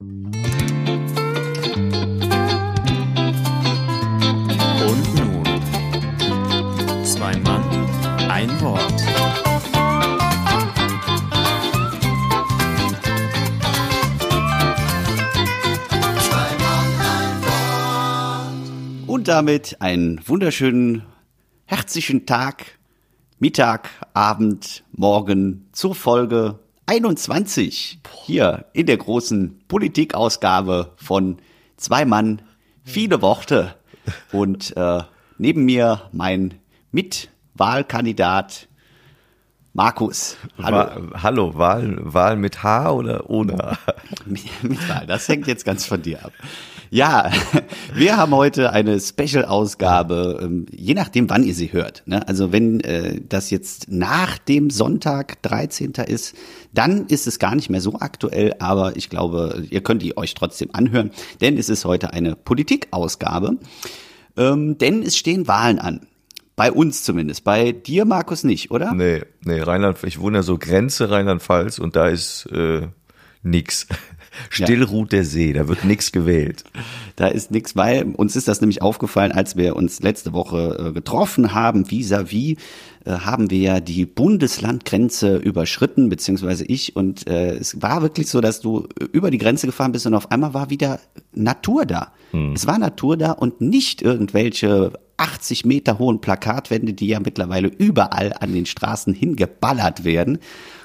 Und nun, zwei Mann, ein Wort. Und damit einen wunderschönen, herzlichen Tag, Mittag, Abend, Morgen zur Folge 21 hier in der großen Politikausgabe von Zwei Mann, viele Worte. Und äh, neben mir mein Mitwahlkandidat Markus. Hallo. Wa Hallo, Wahl, Wahl mit H oder ohne H? Mitwahl, das hängt jetzt ganz von dir ab. Ja, wir haben heute eine Special-Ausgabe, ähm, je nachdem, wann ihr sie hört. Ne? Also wenn äh, das jetzt nach dem Sonntag 13. ist, dann ist es gar nicht mehr so aktuell, aber ich glaube, ihr könnt die euch trotzdem anhören, denn es ist heute eine Politikausgabe, ähm, denn es stehen Wahlen an. Bei uns zumindest. Bei dir, Markus, nicht, oder? Nee, nee, Rheinland, ich wohne ja so Grenze Rheinland-Pfalz und da ist äh, nix. Still ruht der See, da wird nix gewählt. Da ist nichts, weil uns ist das nämlich aufgefallen, als wir uns letzte Woche äh, getroffen haben, vis-à-vis, äh, haben wir ja die Bundeslandgrenze überschritten, beziehungsweise ich. Und äh, es war wirklich so, dass du über die Grenze gefahren bist und auf einmal war wieder Natur da. Es war Natur da und nicht irgendwelche 80 Meter hohen Plakatwände, die ja mittlerweile überall an den Straßen hingeballert werden.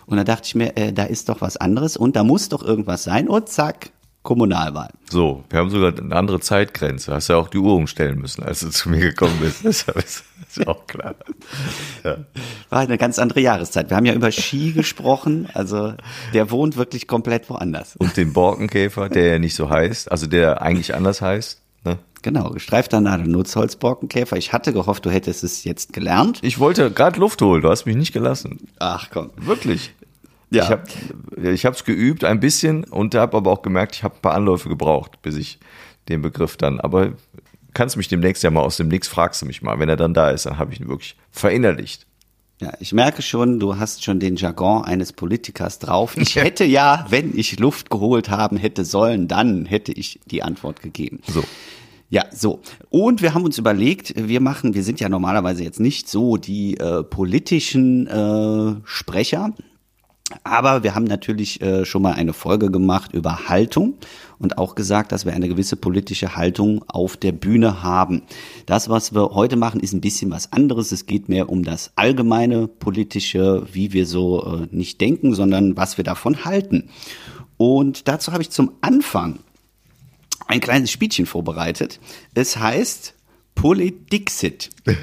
Und da dachte ich mir, äh, da ist doch was anderes und da muss doch irgendwas sein. Und zack, Kommunalwahl. So, wir haben sogar eine andere Zeitgrenze. Hast ja auch die Uhr umstellen müssen, als du zu mir gekommen bist. Das ist auch klar. Ja. War eine ganz andere Jahreszeit. Wir haben ja über Ski gesprochen, also der wohnt wirklich komplett woanders. Und den Borkenkäfer, der ja nicht so heißt, also der eigentlich anders heißt. Ne? Genau, gestreifter Nadelnutzholzborkenkäfer. Ich hatte gehofft, du hättest es jetzt gelernt. Ich wollte gerade Luft holen, du hast mich nicht gelassen. Ach komm. Wirklich. Ja. Ich habe hab's geübt ein bisschen und habe aber auch gemerkt, ich habe ein paar Anläufe gebraucht, bis ich den Begriff dann. Aber kannst mich demnächst ja mal aus dem Nix fragst du mich mal. Wenn er dann da ist, dann habe ich ihn wirklich verinnerlicht. Ja, ich merke schon, du hast schon den Jargon eines Politikers drauf. Ich hätte ja, wenn ich Luft geholt haben hätte sollen, dann hätte ich die Antwort gegeben. So. Ja, so. Und wir haben uns überlegt, wir machen, wir sind ja normalerweise jetzt nicht so die äh, politischen äh, Sprecher, aber wir haben natürlich äh, schon mal eine Folge gemacht über Haltung und auch gesagt, dass wir eine gewisse politische Haltung auf der Bühne haben. Das, was wir heute machen, ist ein bisschen was anderes. Es geht mehr um das allgemeine politische, wie wir so äh, nicht denken, sondern was wir davon halten. Und dazu habe ich zum Anfang ein kleines Spielchen vorbereitet. Es heißt Polydixit.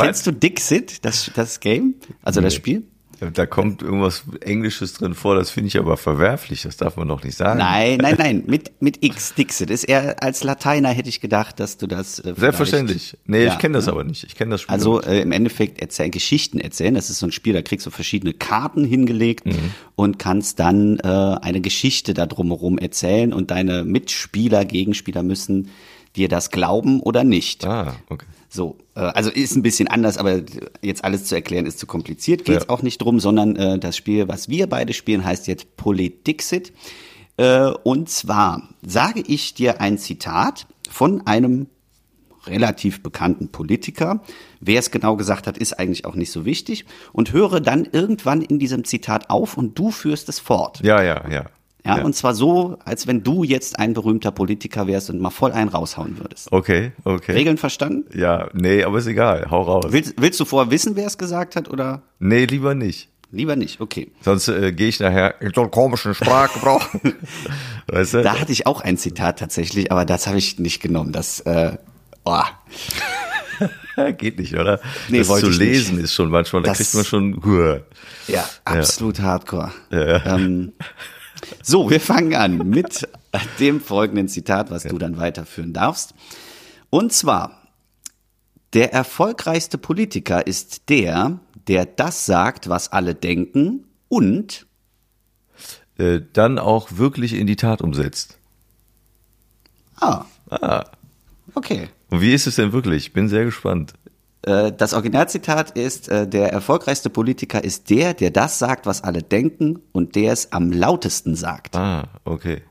Kennst du Dixit, das, das Game? Also das Nee. Spiel? Da kommt irgendwas Englisches drin vor, das finde ich aber verwerflich, das darf man doch nicht sagen. Nein, nein, nein, mit, mit X, Dixit. Ist eher als Lateiner hätte ich gedacht, dass du das. Äh, Selbstverständlich. Nee, Ja, ich kenne das ne? aber nicht. Ich kenne das Spiel. Also äh, im Endeffekt erzählen, Geschichten erzählen. Das ist so ein Spiel, da kriegst du verschiedene Karten hingelegt Mhm. und kannst dann äh, eine Geschichte da drumherum erzählen und deine Mitspieler, Gegenspieler müssen dir das glauben oder nicht. Ah, okay. So, äh, also ist ein bisschen anders, aber jetzt alles zu erklären ist zu kompliziert. Geht Ja. auch nicht drum, sondern äh, das Spiel, was wir beide spielen, heißt jetzt Politixit. Äh, und zwar sage ich dir ein Zitat von einem relativ bekannten Politiker. Wer es genau gesagt hat, ist eigentlich auch nicht so wichtig. Und höre dann irgendwann in diesem Zitat auf und du führst es fort. Ja, ja, ja. Ja, und zwar so, als wenn du jetzt ein berühmter Politiker wärst und mal voll einen raushauen würdest. Okay, okay. Regeln verstanden? Ja, nee, aber ist egal. Hau raus. Willst, willst du vorher wissen, wer es gesagt hat oder Nee, lieber nicht. lieber nicht? Okay. Sonst äh, gehe ich nachher in so einen komischen Sprachgebrauch. weißt du? Da hatte ich auch ein Zitat tatsächlich, aber das habe ich nicht genommen. Das, äh, oh, Geht nicht, oder? Nee, das wollte zu ich nicht. lesen ist schon manchmal, da Das- kriegt man schon. Huah. ja, absolut hardcore. Ja. Ähm, so, wir fangen an mit dem folgenden Zitat, was du dann weiterführen darfst. Und zwar, der erfolgreichste Politiker ist der, der das sagt, was alle denken und Äh, dann auch wirklich in die Tat umsetzt. ah, Ah. okay. Und wie ist es denn wirklich? Ich bin sehr gespannt. Äh, das Originalzitat ist, äh, der erfolgreichste Politiker ist der, der das sagt, was alle denken und der es am lautesten sagt. Ah, okay.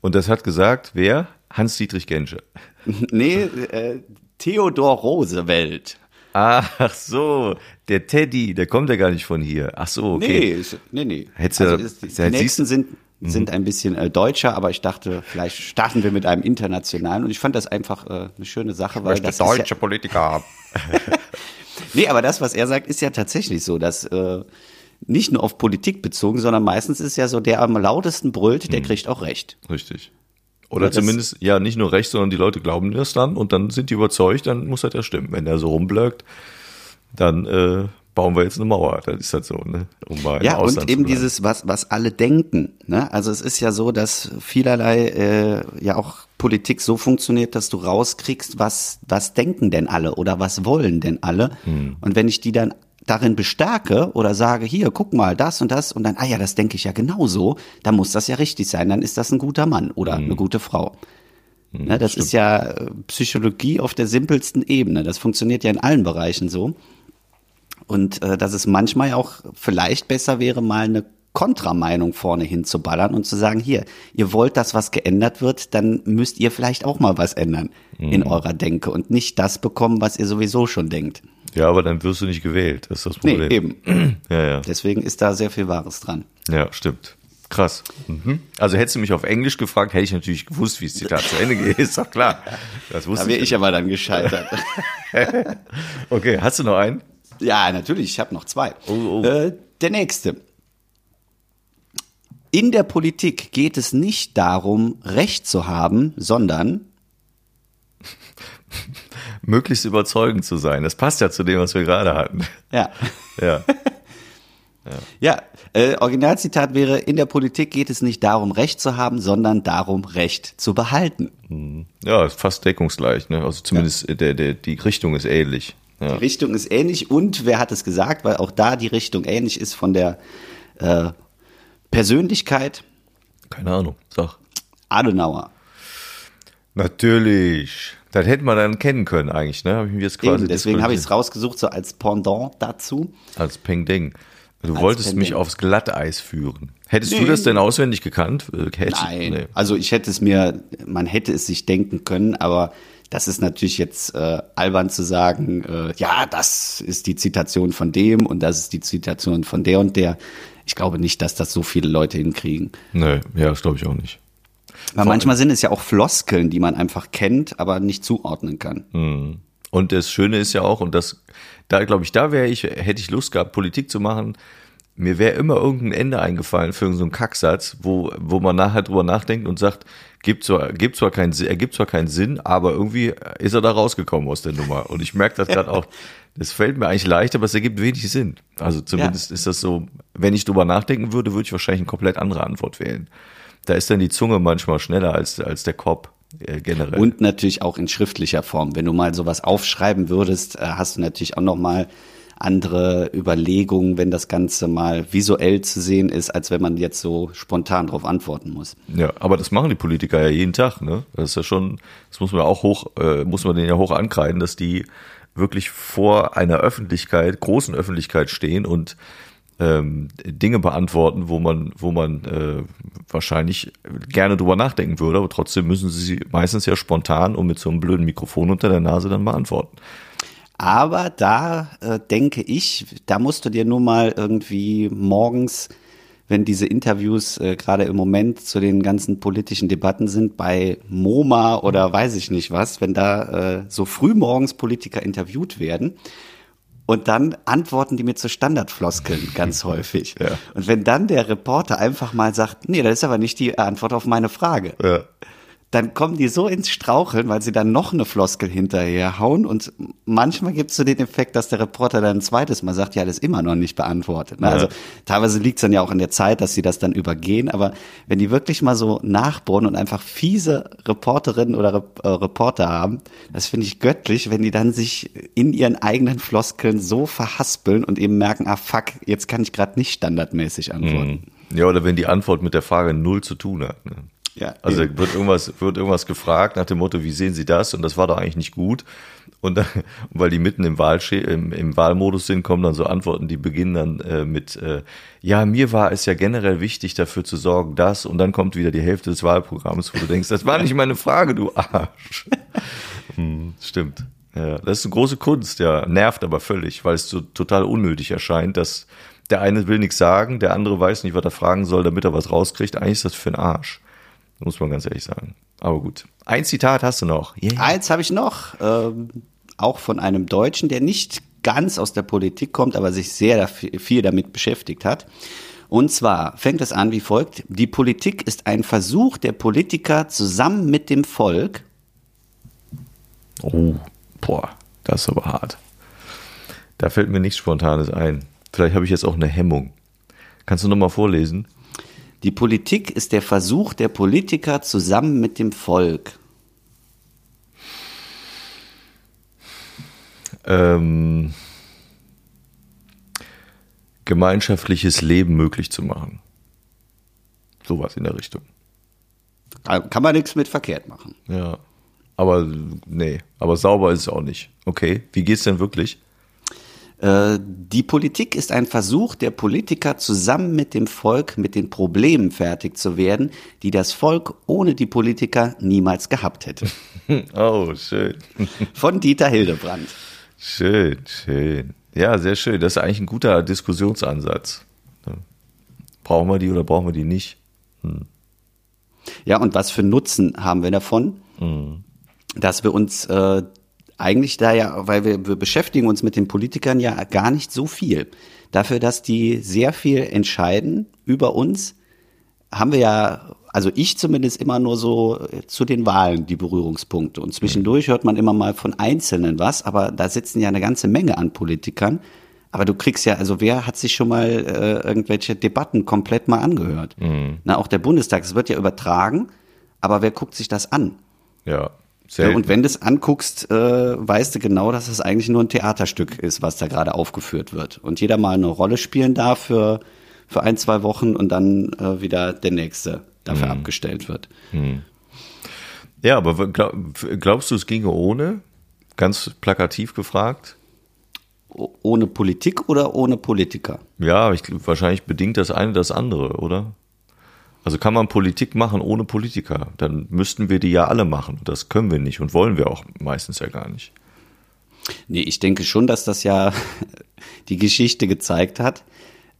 Und das hat gesagt, wer? Hans-Dietrich Genscher. nee, äh, Theodor Roosevelt. Ach so, der Teddy, der kommt ja gar nicht von hier. Ach so, okay. Nee, nee, nee. Hättest also siehst die nächsten sind, sind ein bisschen äh, deutscher, aber ich dachte, vielleicht starten wir mit einem internationalen. Und ich fand das einfach äh, eine schöne Sache, weil das ist ja, Politiker haben. Nee, aber das, was er sagt, ist ja tatsächlich so, dass äh, nicht nur auf Politik bezogen, sondern meistens ist ja so, der am lautesten brüllt, der kriegt auch recht. Richtig. Oder Ja, zumindest, ja, nicht nur recht, sondern die Leute glauben das dann und dann sind die überzeugt, dann muss das ja stimmen. Wenn der so rumblöckt, dann äh, bauen wir jetzt eine Mauer. Das ist halt so, ne? Um mal Ja, Ausland und eben dieses, was, was alle denken. Ne? Also es ist ja so, dass vielerlei äh, ja auch Politik so funktioniert, dass du rauskriegst, was, was denken denn alle oder was wollen denn alle. Hm. Und wenn ich die dann darin bestärke oder sage, hier, guck mal, das und das und dann, ah ja, das denke ich ja genauso, dann muss das ja richtig sein, dann ist das ein guter Mann oder Hm. eine gute Frau. Ne, das ist ja äh, Psychologie auf der simpelsten Ebene. Das funktioniert ja in allen Bereichen so. Und äh, dass es manchmal auch vielleicht besser wäre, mal eine Kontrameinung vorne hinzuballern und zu sagen, hier, ihr wollt, dass was geändert wird, dann müsst ihr vielleicht auch mal was ändern in eurer Denke und nicht das bekommen, was ihr sowieso schon denkt. Ja, aber dann wirst du nicht gewählt. Das ist das Nee, Problem. eben. Ja, ja. Deswegen ist da sehr viel Wahres dran. Ja, stimmt. Krass. Mhm. Also hättest du mich auf Englisch gefragt, hätte ich natürlich gewusst, wie das Zitat zu Ende geht. Ist doch klar. Das Da wusste wäre ich. ich aber dann gescheitert. Okay, hast du noch einen? Ja, natürlich, ich habe noch zwei. Oh, oh. Äh, der nächste. In der Politik geht es nicht darum, Recht zu haben, sondern Möglichst überzeugend zu sein. Das passt ja zu dem, was wir gerade hatten. ja. Ja. Ja, äh, Originalzitat wäre, in der Politik geht es nicht darum, Recht zu haben, sondern darum, Recht zu behalten. Ja, ist fast deckungsgleich, ne? Also zumindest der, der, die Richtung ist ähnlich. Ja. Die Richtung ist ähnlich und wer hat es gesagt, weil auch da die Richtung ähnlich ist von der äh, Persönlichkeit Keine Ahnung. Sag. Adenauer. Natürlich. Das hätte man dann kennen können eigentlich, ne? Habe ich mir jetzt quasi Eben, deswegen habe ich es rausgesucht, so als Pendant dazu. als Peng Deng. Du Als wolltest Peng mich Deng. aufs Glatteis führen. Hättest du Nee. das denn auswendig gekannt? Äh, hätte- Nein, nee. also ich hätte es mir, man hätte es sich denken können, aber das ist natürlich jetzt äh, albern zu sagen, äh, ja, das ist die Zitation von dem und das ist die Zitation von der und der. Ich glaube nicht, dass das so viele Leute hinkriegen. Nee, ja, das glaube ich auch nicht. Weil manchmal sind es ja auch Floskeln, die man einfach kennt, aber nicht zuordnen kann. Und das Schöne ist ja auch, und das, da glaube ich, da wäre ich, hätte ich Lust gehabt, Politik zu machen. Mir wäre immer irgendein Ende eingefallen für so einen Kacksatz, wo, wo man nachher drüber nachdenkt und sagt, gibt zwar, gibt zwar keinen, Sinn- ergibt zwar keinen Sinn, aber irgendwie ist er da rausgekommen aus der Nummer. Und ich merke das gerade auch, das fällt mir eigentlich leicht, aber es ergibt wenig Sinn. Also zumindest ist das so, wenn ich drüber nachdenken würde, würde ich wahrscheinlich eine komplett andere Antwort wählen. Da ist dann die Zunge manchmal schneller als, als der Kopf äh, generell. Und natürlich auch in schriftlicher Form. Wenn du mal sowas aufschreiben würdest, äh, hast du natürlich auch noch mal andere Überlegungen, wenn das Ganze mal visuell zu sehen ist, als wenn man jetzt so spontan darauf antworten muss. Ja, aber das machen die Politiker ja jeden Tag, ne? Das ist ja schon, das muss man auch hoch, äh, muss man denen ja hoch ankreiden, dass die wirklich vor einer Öffentlichkeit, großen Öffentlichkeit stehen und ähm, Dinge beantworten, wo man, wo man äh, wahrscheinlich gerne drüber nachdenken würde, aber trotzdem müssen sie meistens ja spontan und mit so einem blöden Mikrofon unter der Nase dann beantworten. Aber da äh, denke ich, da musst du dir nur mal irgendwie morgens, wenn diese Interviews äh, gerade im Moment zu den ganzen politischen Debatten sind, bei MoMA oder weiß ich nicht was, wenn da äh, so früh morgens Politiker interviewt werden. Und dann antworten die mir zu Standardfloskeln ganz häufig. Ja. Und wenn dann der Reporter einfach mal sagt, nee, das ist aber nicht die Antwort auf meine Frage, Ja. Dann kommen die so ins Straucheln, weil sie dann noch eine Floskel hinterher hauen. Und manchmal gibt es so den Effekt, dass der Reporter dann ein zweites Mal sagt, ja, das ist immer noch nicht beantwortet. Ne? Ja. Also teilweise liegt es dann ja auch in der Zeit, dass sie das dann übergehen. Aber wenn die wirklich mal so nachbohren und einfach fiese Reporterinnen oder äh, Reporter haben, das finde ich göttlich, wenn die dann sich in ihren eigenen Floskeln so verhaspeln und eben merken, ah fuck, jetzt kann ich gerade nicht standardmäßig antworten. Ja, oder wenn die Antwort mit der Frage null zu tun hat. Ne? Ja, Also eben. wird irgendwas, wird irgendwas gefragt nach dem Motto, wie sehen Sie das? Und das war doch eigentlich nicht gut. Und, dann, weil die mitten im, Wahlsche im, im Wahlmodus sind, kommen dann so Antworten, die beginnen dann äh, mit, äh, ja, mir war es ja generell wichtig, dafür zu sorgen, dass, und dann kommt wieder die Hälfte des Wahlprogramms, wo du denkst, das war nicht meine Frage, du Arsch. hm, stimmt. Ja, das ist eine große Kunst, ja. Nervt aber völlig, weil es so total unnötig erscheint, dass der eine will nichts sagen, der andere weiß nicht, was er fragen soll, damit er was rauskriegt. Eigentlich ist das für ein Arsch. Muss man ganz ehrlich sagen. Aber gut. Ein Zitat hast du noch. Yeah. Eins habe ich noch. Ähm, auch von einem Deutschen, der nicht ganz aus der Politik kommt, aber sich sehr viel damit beschäftigt hat. Und zwar fängt es an wie folgt. Die Politik ist ein Versuch der Politiker zusammen mit dem Volk. Oh, boah, das ist aber hart. Da fällt mir nichts Spontanes ein. Vielleicht habe ich jetzt auch eine Hemmung. Kannst du nochmal vorlesen? Die Politik ist der Versuch der Politiker zusammen mit dem Volk. Ähm, gemeinschaftliches Leben möglich zu machen. Sowas in der Richtung. Kann man nichts mit verkehrt machen. Ja. Aber nee, aber sauber ist es auch nicht. Okay, wie geht's denn wirklich? Äh, die Politik ist ein Versuch der Politiker zusammen mit dem Volk mit den Problemen fertig zu werden, die das Volk ohne die Politiker niemals gehabt hätte. Oh, schön. Von Dieter Hildebrand. Schön, schön. Ja, sehr schön. Das ist eigentlich ein guter Diskussionsansatz. Brauchen wir die oder brauchen wir die nicht? Hm. Ja, und was für Nutzen haben wir davon? Mhm. Dass wir uns äh, eigentlich da ja, weil wir, wir beschäftigen uns mit den Politikern ja gar nicht so viel. Dafür, dass die sehr viel entscheiden über uns, haben wir ja, also ich zumindest immer nur so äh, zu den Wahlen die Berührungspunkte. Und zwischendurch hört man immer mal von Einzelnen was, aber da sitzen ja eine ganze Menge an Politikern. Aber du kriegst ja, also wer hat sich schon mal äh, irgendwelche Debatten komplett mal angehört? Mhm. Na, auch der Bundestag, es wird ja übertragen, aber wer guckt sich das an? Ja. Selten. Und wenn du es anguckst, äh, weißt du genau, dass es eigentlich nur ein Theaterstück ist, was da gerade aufgeführt wird. Und jeder mal eine Rolle spielen darf für, für ein, zwei Wochen und dann äh, wieder der nächste dafür mhm. abgestellt wird. Mhm. Ja, aber glaub, glaubst du, es ginge ohne? Ganz plakativ gefragt. Ohne Politik oder ohne Politiker? Ja, ich, wahrscheinlich bedingt das eine das andere, oder? Also kann man Politik machen ohne Politiker? Dann müssten wir die ja alle machen. Das können wir nicht und wollen wir auch meistens ja gar nicht. Nee, ich denke schon, dass das ja die Geschichte gezeigt hat,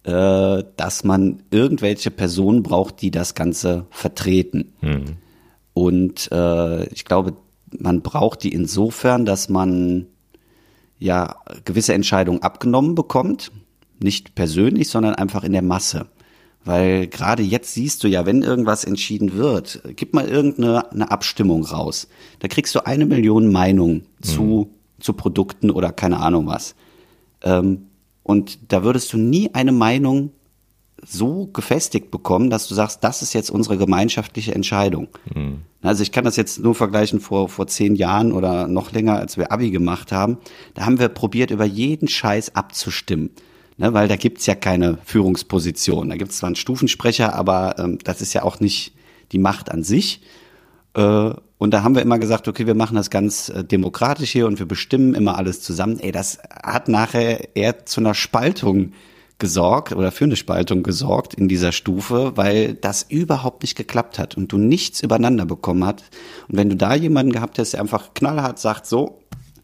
äh, dass man irgendwelche Personen braucht, die das Ganze vertreten. Hm. Und äh, ich glaube, man braucht die insofern, dass man ja gewisse Entscheidungen abgenommen bekommt, nicht persönlich, sondern einfach in der Masse. Weil gerade jetzt siehst du ja, wenn irgendwas entschieden wird, gib mal irgendeine eine Abstimmung raus. Da kriegst du eine Million Meinungen zu, mhm. zu Produkten oder keine Ahnung was. Ähm, und da würdest du nie eine Meinung so gefestigt bekommen, dass du sagst, das ist jetzt unsere gemeinschaftliche Entscheidung. Mhm. Also ich kann das jetzt nur vergleichen vor, vor zehn Jahren oder noch länger, als wir Abi gemacht haben. Da haben wir probiert, über jeden Scheiß abzustimmen ne, weil da gibt's ja keine Führungsposition. Da gibt's zwar einen Stufensprecher, aber ähm, das ist ja auch nicht die Macht an sich. Äh, und da haben wir immer gesagt, okay, wir machen das ganz äh, demokratisch hier und wir bestimmen immer alles zusammen. Ey, das hat nachher eher zu einer Spaltung gesorgt oder für eine Spaltung gesorgt in dieser Stufe, weil das überhaupt nicht geklappt hat und du nichts übereinander bekommen hast. Und wenn du da jemanden gehabt hast, der einfach knallhart sagt, so,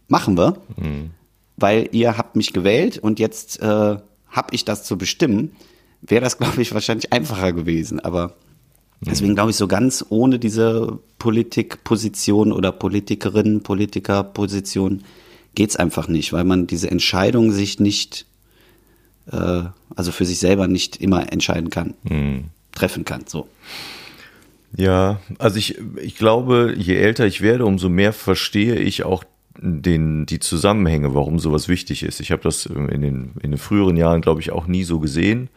machen wir, mhm weil ihr habt mich gewählt und jetzt äh, habe ich das zu bestimmen, wäre das, glaube ich, wahrscheinlich einfacher gewesen. Aber deswegen glaube ich, so ganz ohne diese Politikposition oder Politikerin, Politikerposition geht's einfach nicht, weil man diese Entscheidung sich nicht, äh, also für sich selber nicht immer entscheiden kann, mhm. treffen kann. So. Ja, also ich, ich glaube, je älter ich werde, umso mehr verstehe ich auch den, die Zusammenhänge, warum sowas wichtig ist. Ich habe das in den, in den früheren Jahren, glaube ich, auch nie so gesehen.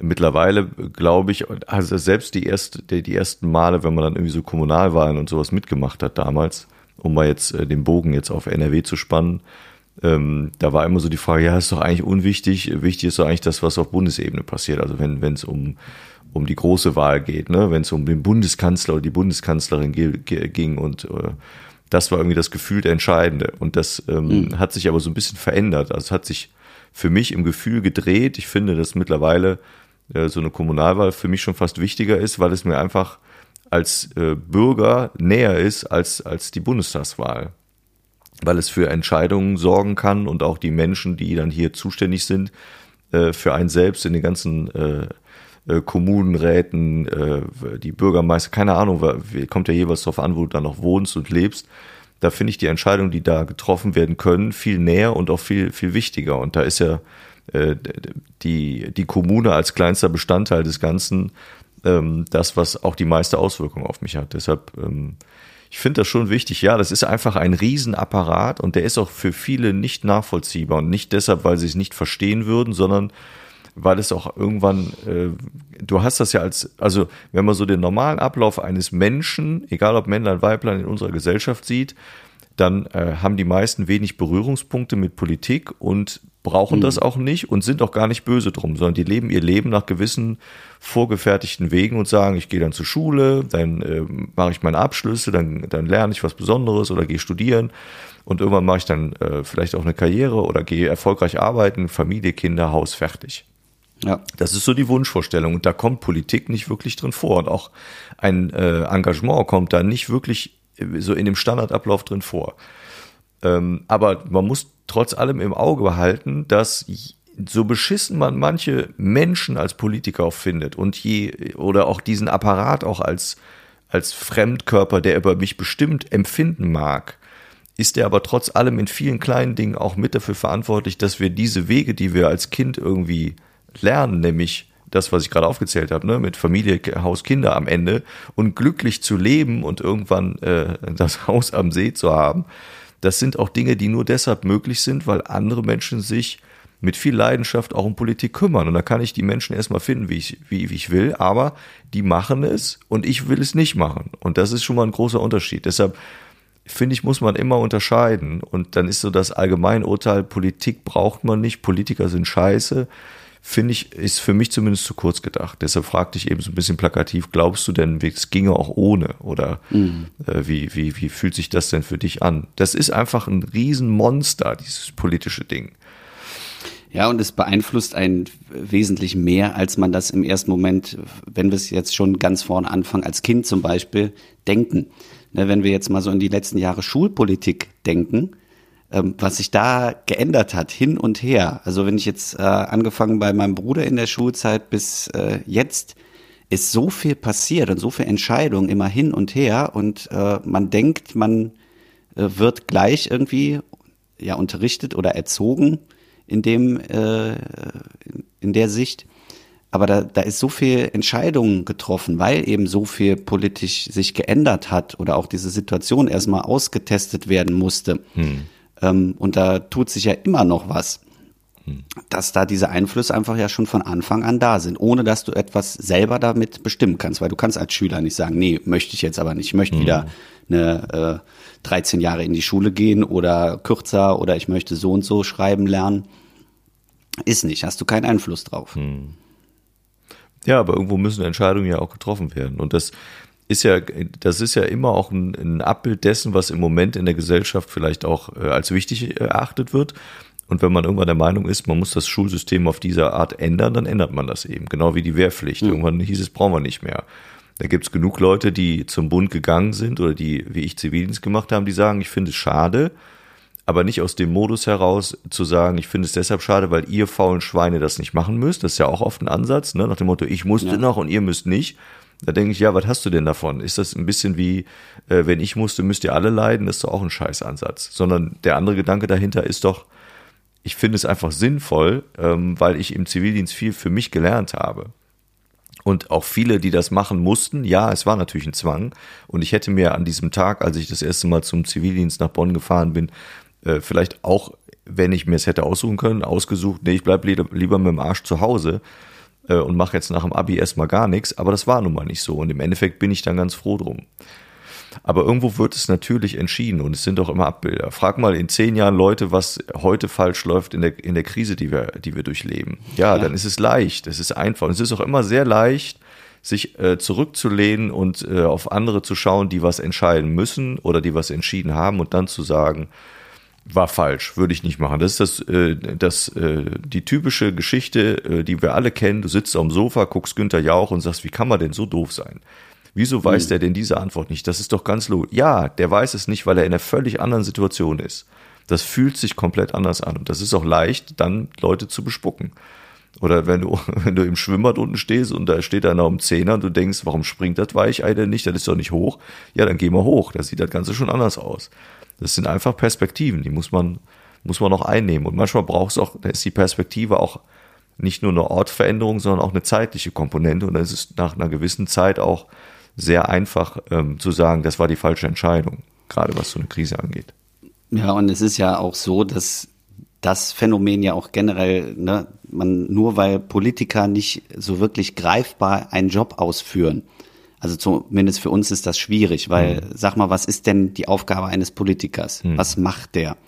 Mittlerweile glaube ich, also selbst die, erste, die ersten Male, wenn man dann irgendwie so Kommunalwahlen und sowas mitgemacht hat damals, um mal jetzt äh, den Bogen jetzt auf NRW zu spannen, ähm, da war immer so die Frage, ja, ist doch eigentlich unwichtig. Wichtig ist doch eigentlich das, was auf Bundesebene passiert. Also wenn es um, um die große Wahl geht, ne? wenn es um den Bundeskanzler oder die Bundeskanzlerin ging und äh, Das war irgendwie das Gefühl der Entscheidende. Und das ähm, mhm. hat sich aber so ein bisschen verändert. Also es hat sich für mich im Gefühl gedreht. Ich finde, dass mittlerweile äh, so eine Kommunalwahl für mich schon fast wichtiger ist, weil es mir einfach als äh, Bürger näher ist als, als die Bundestagswahl. Weil es für Entscheidungen sorgen kann und auch die Menschen, die dann hier zuständig sind, äh, für einen selbst in den ganzen äh, Kommunenräten, äh, die Bürgermeister, keine Ahnung, kommt ja jeweils darauf an, wo du dann noch wohnst und lebst. Da finde ich die Entscheidungen, die da getroffen werden können, viel näher und auch viel, viel wichtiger. Und da ist ja äh, die, die Kommune als kleinster Bestandteil des Ganzen ähm, das, was auch die meiste Auswirkung auf mich hat. Deshalb, ähm, ich finde das schon wichtig. Ja, das ist einfach ein Riesenapparat und der ist auch für viele nicht nachvollziehbar. Und nicht deshalb, weil sie es nicht verstehen würden, sondern weil es auch irgendwann, äh, du hast das ja als, also wenn man so den normalen Ablauf eines Menschen, egal ob Männlein, Weiblein in unserer Gesellschaft sieht, dann äh, haben die meisten wenig Berührungspunkte mit Politik und brauchen mhm. das auch nicht und sind auch gar nicht böse drum, sondern die leben ihr Leben nach gewissen vorgefertigten Wegen und sagen, ich gehe dann zur Schule, dann äh, mache ich meine Abschlüsse, dann, dann lerne ich was Besonderes oder gehe studieren und irgendwann mache ich dann äh, vielleicht auch eine Karriere oder gehe erfolgreich arbeiten, Familie, Kinder, Haus, fertig. Ja. Das ist so die Wunschvorstellung und da kommt Politik nicht wirklich drin vor und auch ein äh, Engagement kommt da nicht wirklich äh, so in dem Standardablauf drin vor. Ähm, aber man muss trotz allem im Auge behalten, dass so beschissen man manche Menschen als Politiker auch findet und je oder auch diesen Apparat auch als als Fremdkörper, der über mich bestimmt empfinden mag, ist er aber trotz allem in vielen kleinen Dingen auch mit dafür verantwortlich, dass wir diese Wege, die wir als Kind irgendwie lernen, nämlich das, was ich gerade aufgezählt habe, ne, mit Familie, Haus, Kinder am Ende und glücklich zu leben und irgendwann äh, das Haus am See zu haben, das sind auch Dinge, die nur deshalb möglich sind, weil andere Menschen sich mit viel Leidenschaft auch um Politik kümmern. Und da kann ich die Menschen erstmal finden, wie ich, wie, wie ich will, aber die machen es und ich will es nicht machen. Und das ist schon mal ein großer Unterschied. Deshalb finde ich, muss man immer unterscheiden. Und dann ist so das Allgemeinurteil, Politik braucht man nicht, Politiker sind scheiße finde ich, ist für mich zumindest zu kurz gedacht. Deshalb fragte ich eben so ein bisschen plakativ, glaubst du denn, es ginge auch ohne? Oder mhm. äh, wie, wie, wie fühlt sich das denn für dich an? Das ist einfach ein Riesenmonster, dieses politische Ding. Ja, und es beeinflusst einen wesentlich mehr, als man das im ersten Moment, wenn wir es jetzt schon ganz vorne anfangen, als Kind zum Beispiel, denken. Ne, wenn wir jetzt mal so in die letzten Jahre Schulpolitik denken, was sich da geändert hat, hin und her. Also wenn ich jetzt äh, angefangen bei meinem Bruder in der Schulzeit bis äh, jetzt, ist so viel passiert und so viel Entscheidungen immer hin und her und äh, man denkt, man äh, wird gleich irgendwie ja unterrichtet oder erzogen in dem äh, in der Sicht. Aber da, da ist so viel Entscheidungen getroffen, weil eben so viel politisch sich geändert hat oder auch diese Situation erstmal ausgetestet werden musste. Hm ähm, und da tut sich ja immer noch was, hm. dass da diese Einflüsse einfach ja schon von Anfang an da sind, ohne dass du etwas selber damit bestimmen kannst, weil du kannst als Schüler nicht sagen, nee, möchte ich jetzt aber nicht, ich möchte mhm. wieder eine äh, 13 Jahre in die Schule gehen oder kürzer oder ich möchte so und so schreiben lernen. Ist nicht, hast du keinen Einfluss drauf. Mhm. Ja, aber irgendwo müssen Entscheidungen ja auch getroffen werden. Und das ist ja, das ist ja immer auch ein, ein, Abbild dessen, was im Moment in der Gesellschaft vielleicht auch äh, als wichtig erachtet wird. Und wenn man irgendwann der Meinung ist, man muss das Schulsystem auf diese Art ändern, dann ändert man das eben. Genau wie die Wehrpflicht. Mhm. Irgendwann hieß es, brauchen wir nicht mehr. Da gibt's genug Leute, die zum Bund gegangen sind oder die, wie ich, Zivildienst gemacht haben, die sagen, ich finde es schade, aber nicht aus dem Modus heraus zu sagen, ich finde es deshalb schade, weil ihr faulen Schweine das nicht machen müsst. Das ist ja auch oft ein Ansatz, ne? nach dem Motto, ich musste ja. noch und ihr müsst nicht. Da denke ich, ja, was hast du denn davon? Ist das ein bisschen wie, äh, wenn ich musste, müsst ihr alle leiden? Das ist doch auch ein Scheißansatz. Sondern der andere Gedanke dahinter ist doch, ich finde es einfach sinnvoll, ähm, weil ich im Zivildienst viel für mich gelernt habe. Und auch viele, die das machen mussten, ja, es war natürlich ein Zwang. Und ich hätte mir an diesem Tag, als ich das erste Mal zum Zivildienst nach Bonn gefahren bin, äh, vielleicht auch, wenn ich mir es hätte aussuchen können, ausgesucht, nee, ich bleib lieber mit dem Arsch zu Hause äh, und mache jetzt nach dem Abi erstmal gar nichts, aber das war nun mal nicht so und im Endeffekt bin ich dann ganz froh drum. Aber irgendwo wird es natürlich entschieden und es sind doch immer Abbilder. Frag mal in zehn Jahren Leute, was heute falsch läuft in der, in der Krise, die wir, die wir durchleben. Ja, ja. dann ist es leicht, es ist einfach und es ist auch immer sehr leicht, sich äh, zurückzulehnen und äh, auf andere zu schauen, die was entscheiden müssen oder die was entschieden haben und dann zu sagen, war falsch, würde ich nicht machen. Das ist das, äh, das, äh, die typische Geschichte, äh, die wir alle kennen. Du sitzt am Sofa, guckst Günther Jauch und sagst, wie kann man denn so doof sein? Wieso weiß hm. der denn diese Antwort nicht? Das ist doch ganz logisch. Ja, der weiß es nicht, weil er in einer völlig anderen Situation ist. Das fühlt sich komplett anders an. Und das ist auch leicht, dann Leute zu bespucken. Oder wenn du, wenn du im Schwimmbad unten stehst und da steht einer um Zehner und du denkst, warum springt das Weichei denn nicht? Das ist doch nicht hoch. Ja, dann geh mal hoch. Da sieht das Ganze schon anders aus. Das sind einfach Perspektiven, die muss man, muss man noch einnehmen. Und manchmal braucht es auch, da ist die Perspektive auch nicht nur eine Ortveränderung, sondern auch eine zeitliche Komponente. Und dann ist es nach einer gewissen Zeit auch sehr einfach ähm, zu sagen, das war die falsche Entscheidung, gerade was so eine Krise angeht. Ja, und es ist ja auch so, dass das Phänomen ja auch generell, ne, man nur weil Politiker nicht so wirklich greifbar einen Job ausführen, also zumindest für uns ist das schwierig, weil mhm. sag mal, was ist denn die Aufgabe eines Politikers? Mhm. Was macht der?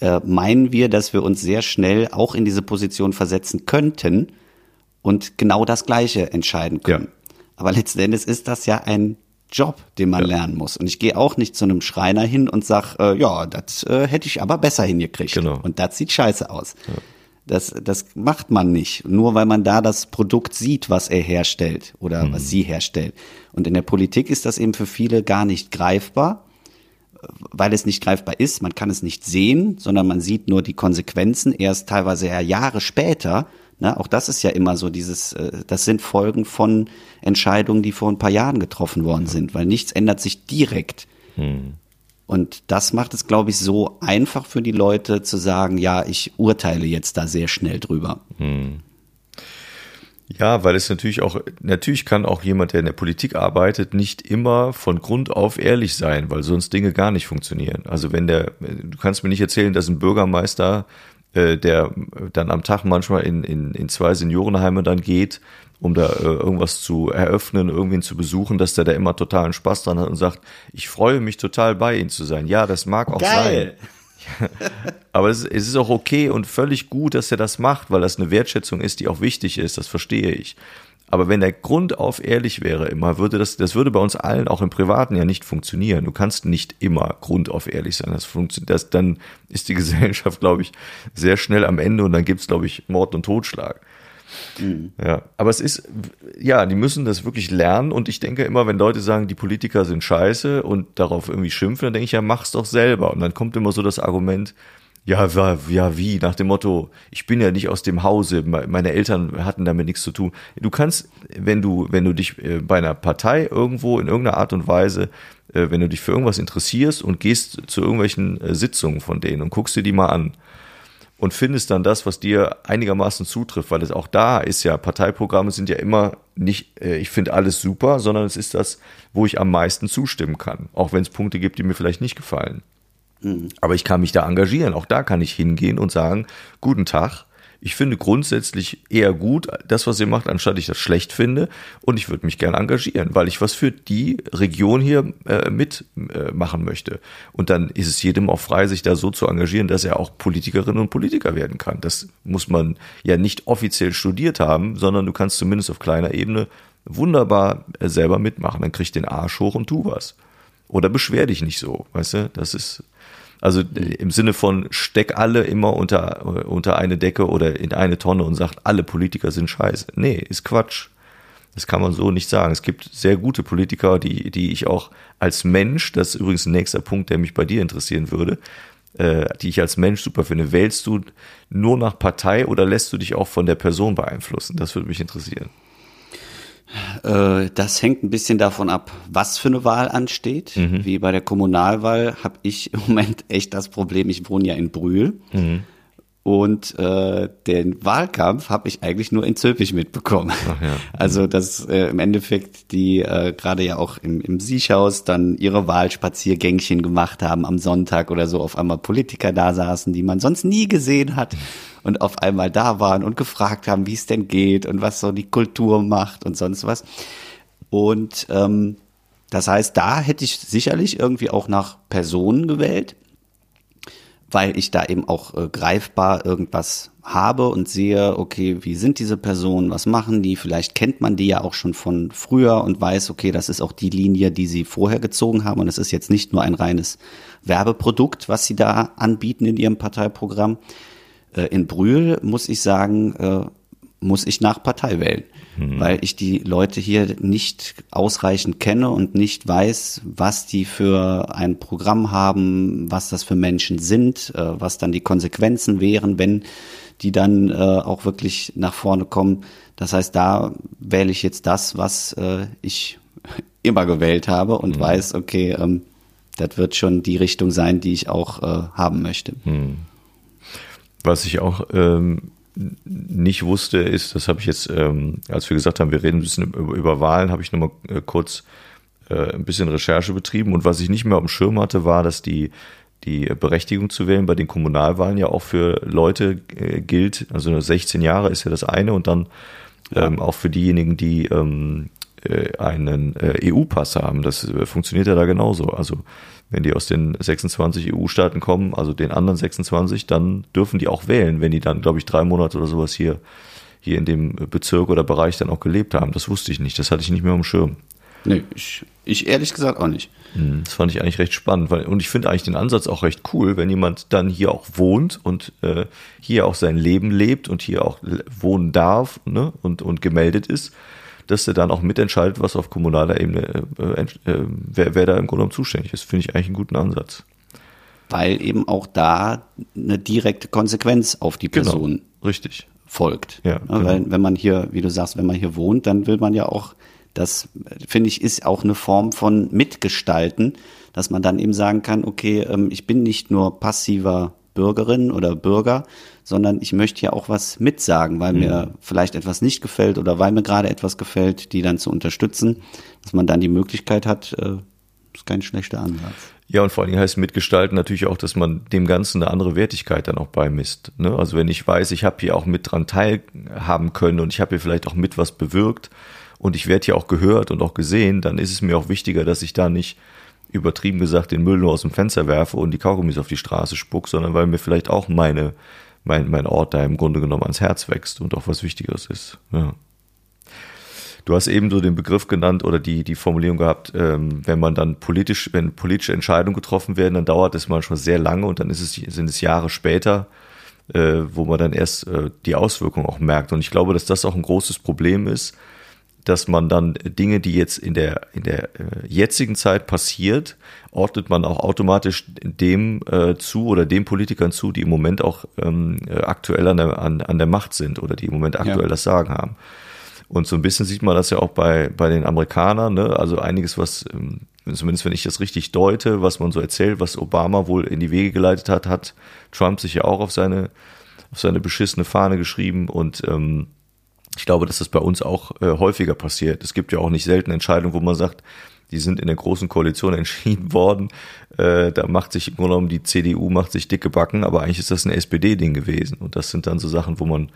Äh, meinen wir, dass wir uns sehr schnell auch in diese Position versetzen könnten und genau das Gleiche entscheiden können. Ja. Aber letzten Endes ist das ja ein Job, den man ja. lernen muss. Und ich gehe auch nicht zu einem Schreiner hin und sag, äh, ja, das äh, hätte ich aber besser hingekriegt. Genau. Und das sieht scheiße aus. Ja. Das, das macht man nicht, nur weil man da das Produkt sieht, was er herstellt oder mhm. was sie herstellt. Und in der Politik ist das eben für viele gar nicht greifbar, weil es nicht greifbar ist. Man kann es nicht sehen, sondern man sieht nur die Konsequenzen erst teilweise ja Jahre später. Na, auch das ist ja immer so dieses, äh, das sind Folgen von Entscheidungen, die vor ein paar Jahren getroffen worden sind, weil nichts ändert sich direkt. Mhm. Und das macht es, glaube ich, so einfach für die Leute zu sagen, ja, ich urteile jetzt da sehr schnell drüber. Hm. Ja, weil es natürlich auch, natürlich kann auch jemand, der in der Politik arbeitet, nicht immer von Grund auf ehrlich sein, weil sonst Dinge gar nicht funktionieren. Also wenn der, du kannst mir nicht erzählen, dass ein Bürgermeister, äh, der dann am Tag manchmal in, in, in zwei Seniorenheime dann geht um da äh, irgendwas zu eröffnen, irgendwen zu besuchen, dass der da immer totalen Spaß dran hat und sagt, ich freue mich total bei Ihnen zu sein. Ja, das mag auch Geil. sein. Aber es, es, ist auch okay und völlig gut, dass er das macht, weil das eine Wertschätzung ist, die auch wichtig ist, das verstehe ich. Aber wenn der Grund auf ehrlich wäre immer, würde das, das würde bei uns allen auch im Privaten ja nicht funktionieren. Du kannst nicht immer Grund auf ehrlich sein. Das funktioniert, das, dann ist die Gesellschaft, glaube ich, sehr schnell am Ende und dann gibt's glaube ich, Mord und Totschlag. Mhm. Ja, aber es ist, ja, die müssen das wirklich lernen und ich denke immer, wenn Leute sagen, die Politiker sind scheiße und darauf irgendwie schimpfen, dann denke ich, ja, mach's doch selber. Und dann kommt immer so das Argument, ja, ja, wie? Nach dem Motto, ich bin ja nicht aus dem Hause, meine Eltern hatten damit nichts zu tun. Du kannst, wenn du, wenn du dich äh, bei einer Partei irgendwo in irgendeiner Art und Weise, äh, wenn du dich für irgendwas interessierst und gehst zu irgendwelchen äh, Sitzungen von denen und guckst dir die mal an, und findest dann das, was dir einigermaßen zutrifft, weil es auch da ist ja, Parteiprogramme sind ja immer nicht, äh, ich finde alles super, sondern es ist das, wo ich am meisten zustimmen kann, auch wenn es Punkte gibt, die mir vielleicht nicht gefallen. Mhm. Aber ich kann mich da engagieren, auch da kann ich hingehen und sagen, guten Tag, ich finde grundsätzlich eher gut, das, was ihr macht, anstatt ich das schlecht finde. Und ich würde mich gerne engagieren, weil ich was für die Region hier äh, mitmachen äh, möchte. Und dann ist es jedem auch frei, sich da so zu engagieren, dass er auch Politikerin und Politiker werden kann. Das muss man ja nicht offiziell studiert haben, sondern du kannst zumindest auf kleiner Ebene wunderbar äh, selber mitmachen. Dann krieg den Arsch hoch und tu was. Oder beschwer dich nicht so, weißt du? Das ist, also äh, im Sinne von steck alle immer unter, unter eine Decke oder in eine Tonne und sagt, alle Politiker sind scheiße. Nee, ist Quatsch. Das kann man so nicht sagen. Es gibt sehr gute Politiker, die, die ich auch als Mensch, das ist übrigens ein nächster Punkt, der mich bei dir interessieren würde, äh, die ich als Mensch super finde. Wählst du nur nach Partei oder lässt du dich auch von der Person beeinflussen? Das würde mich interessieren. Äh, das hängt ein bisschen davon ab, was für eine Wahl ansteht. Mhm. Wie bei der Kommunalwahl habe ich im Moment echt das Problem, ich wohne ja in Brühl. Mhm. Und äh, den Wahlkampf habe ich eigentlich nur in Zülpich mitbekommen. Ja. Also dass äh, im Endeffekt die äh, gerade ja auch im, im Siechhaus dann ihre Wahlspaziergängchen gemacht haben am Sonntag oder so auf einmal Politiker da saßen, die man sonst nie gesehen hat und auf einmal da waren und gefragt haben, wie es denn geht und was so die Kultur macht und sonst was. Und ähm, das heißt, da hätte ich sicherlich irgendwie auch nach Personen gewählt weil ich da eben auch äh, greifbar irgendwas habe und sehe, okay, wie sind diese Personen, was machen die? Vielleicht kennt man die ja auch schon von früher und weiß, okay, das ist auch die Linie, die sie vorher gezogen haben und es ist jetzt nicht nur ein reines Werbeprodukt, was sie da anbieten in ihrem Parteiprogramm. Äh, in Brühl muss ich sagen, äh, muss ich nach Partei wählen, mhm. weil ich die Leute hier nicht ausreichend kenne und nicht weiß, was die für ein Programm haben, was das für Menschen sind, äh, was dann die Konsequenzen wären, wenn die dann äh, auch wirklich nach vorne kommen. Das heißt, da wähle ich jetzt das, was äh, ich immer gewählt habe und mhm. weiß, okay, ähm, das wird schon die Richtung sein, die ich auch haben möchte. Mhm. Was ich auch ähm, nicht wusste, ist, das habe ich jetzt, ähm, als wir gesagt haben, wir reden ein bisschen über, über Wahlen, habe ich nochmal äh, kurz äh, ein bisschen Recherche betrieben. Und was ich nicht mehr auf dem Schirm hatte, war, dass die, die Berechtigung zu wählen bei den Kommunalwahlen ja auch für Leute äh, gilt. Also 16 Jahre ist ja das eine und dann ähm, auch für diejenigen, die ähm, äh, einen äh, EU-Pass haben. Das äh, funktioniert ja da genauso. Also wenn die aus den 26 EU-Staaten kommen, also den anderen 26, dann dürfen die auch wählen, wenn die dann, glaube ich, drei Monate oder sowas hier, hier in dem Bezirk oder Bereich dann auch gelebt haben. Das wusste ich nicht. Das hatte ich nicht mehr am Schirm. Nee, ich, ich ehrlich gesagt auch nicht. Hm, das fand ich eigentlich recht spannend, weil, und ich finde eigentlich den Ansatz auch recht cool, wenn jemand dann hier auch wohnt und äh, hier auch sein Leben lebt und hier auch wohnen darf ne, und, und gemeldet ist dass er dann auch mitentscheidet, was auf kommunaler Ebene, äh, äh, wer, wer da im Grunde genommen zuständig ist. Finde ich eigentlich einen guten Ansatz. Weil eben auch da eine direkte Konsequenz auf die genau, Person genau, richtig. folgt. Ja, genau. Weil wenn man hier, wie du sagst, wenn man hier wohnt, dann will man ja auch, das finde ich ist auch eine Form von Mitgestalten, dass man dann eben sagen kann, okay, ähm, ich bin nicht nur passiver Bürgerin oder Bürger, sondern ich möchte ja auch was mitsagen, weil mhm. mir vielleicht etwas nicht gefällt oder weil mir gerade etwas gefällt, die dann zu unterstützen, dass man dann die Möglichkeit hat, äh, ist kein schlechter Ansatz. Ja, und vor allen Dingen heißt mitgestalten natürlich auch, dass man dem Ganzen eine andere Wertigkeit dann auch beimisst. Ne? Also wenn ich weiß, ich habe hier auch mit dran teilhaben können und ich habe hier vielleicht auch mit was bewirkt und ich werde hier auch gehört und auch gesehen, dann ist es mir auch wichtiger, dass ich da nicht übertrieben gesagt den Müll nur aus dem Fenster werfe und die Kaugummis auf die Straße spuck, sondern weil mir vielleicht auch meine, mein, mein Ort da im Grunde genommen ans Herz wächst und auch was Wichtigeres ist. Ja. Du hast eben so den Begriff genannt oder die, die Formulierung gehabt, ähm, wenn man dann politisch, wenn politische Entscheidungen getroffen werden, dann dauert es manchmal sehr lange und dann ist es, sind es Jahre später, äh, wo man dann erst äh, die Auswirkungen auch merkt. Und ich glaube, dass das auch ein großes Problem ist, dass man dann Dinge, die jetzt in der, in der äh, jetzigen Zeit passiert, ordnet man auch automatisch dem äh, zu oder den Politikern zu, die im Moment auch ähm, äh, aktuell an der, an, an der Macht sind oder die im Moment aktuell ja. das Sagen haben. Und so ein bisschen sieht man das ja auch bei, bei den Amerikanern, ne? also einiges, was, ähm, zumindest wenn ich das richtig deute, was man so erzählt, was Obama wohl in die Wege geleitet hat, hat Trump sich ja auch auf seine, auf seine beschissene Fahne geschrieben und ähm, ich glaube, dass das bei uns auch äh, häufiger passiert. Es gibt ja auch nicht selten Entscheidungen, wo man sagt, die sind in der großen Koalition entschieden worden. Äh, da macht sich im Grunde genommen die CDU macht sich dicke Backen, aber eigentlich ist das ein SPD-Ding gewesen. Und das sind dann so Sachen, wo man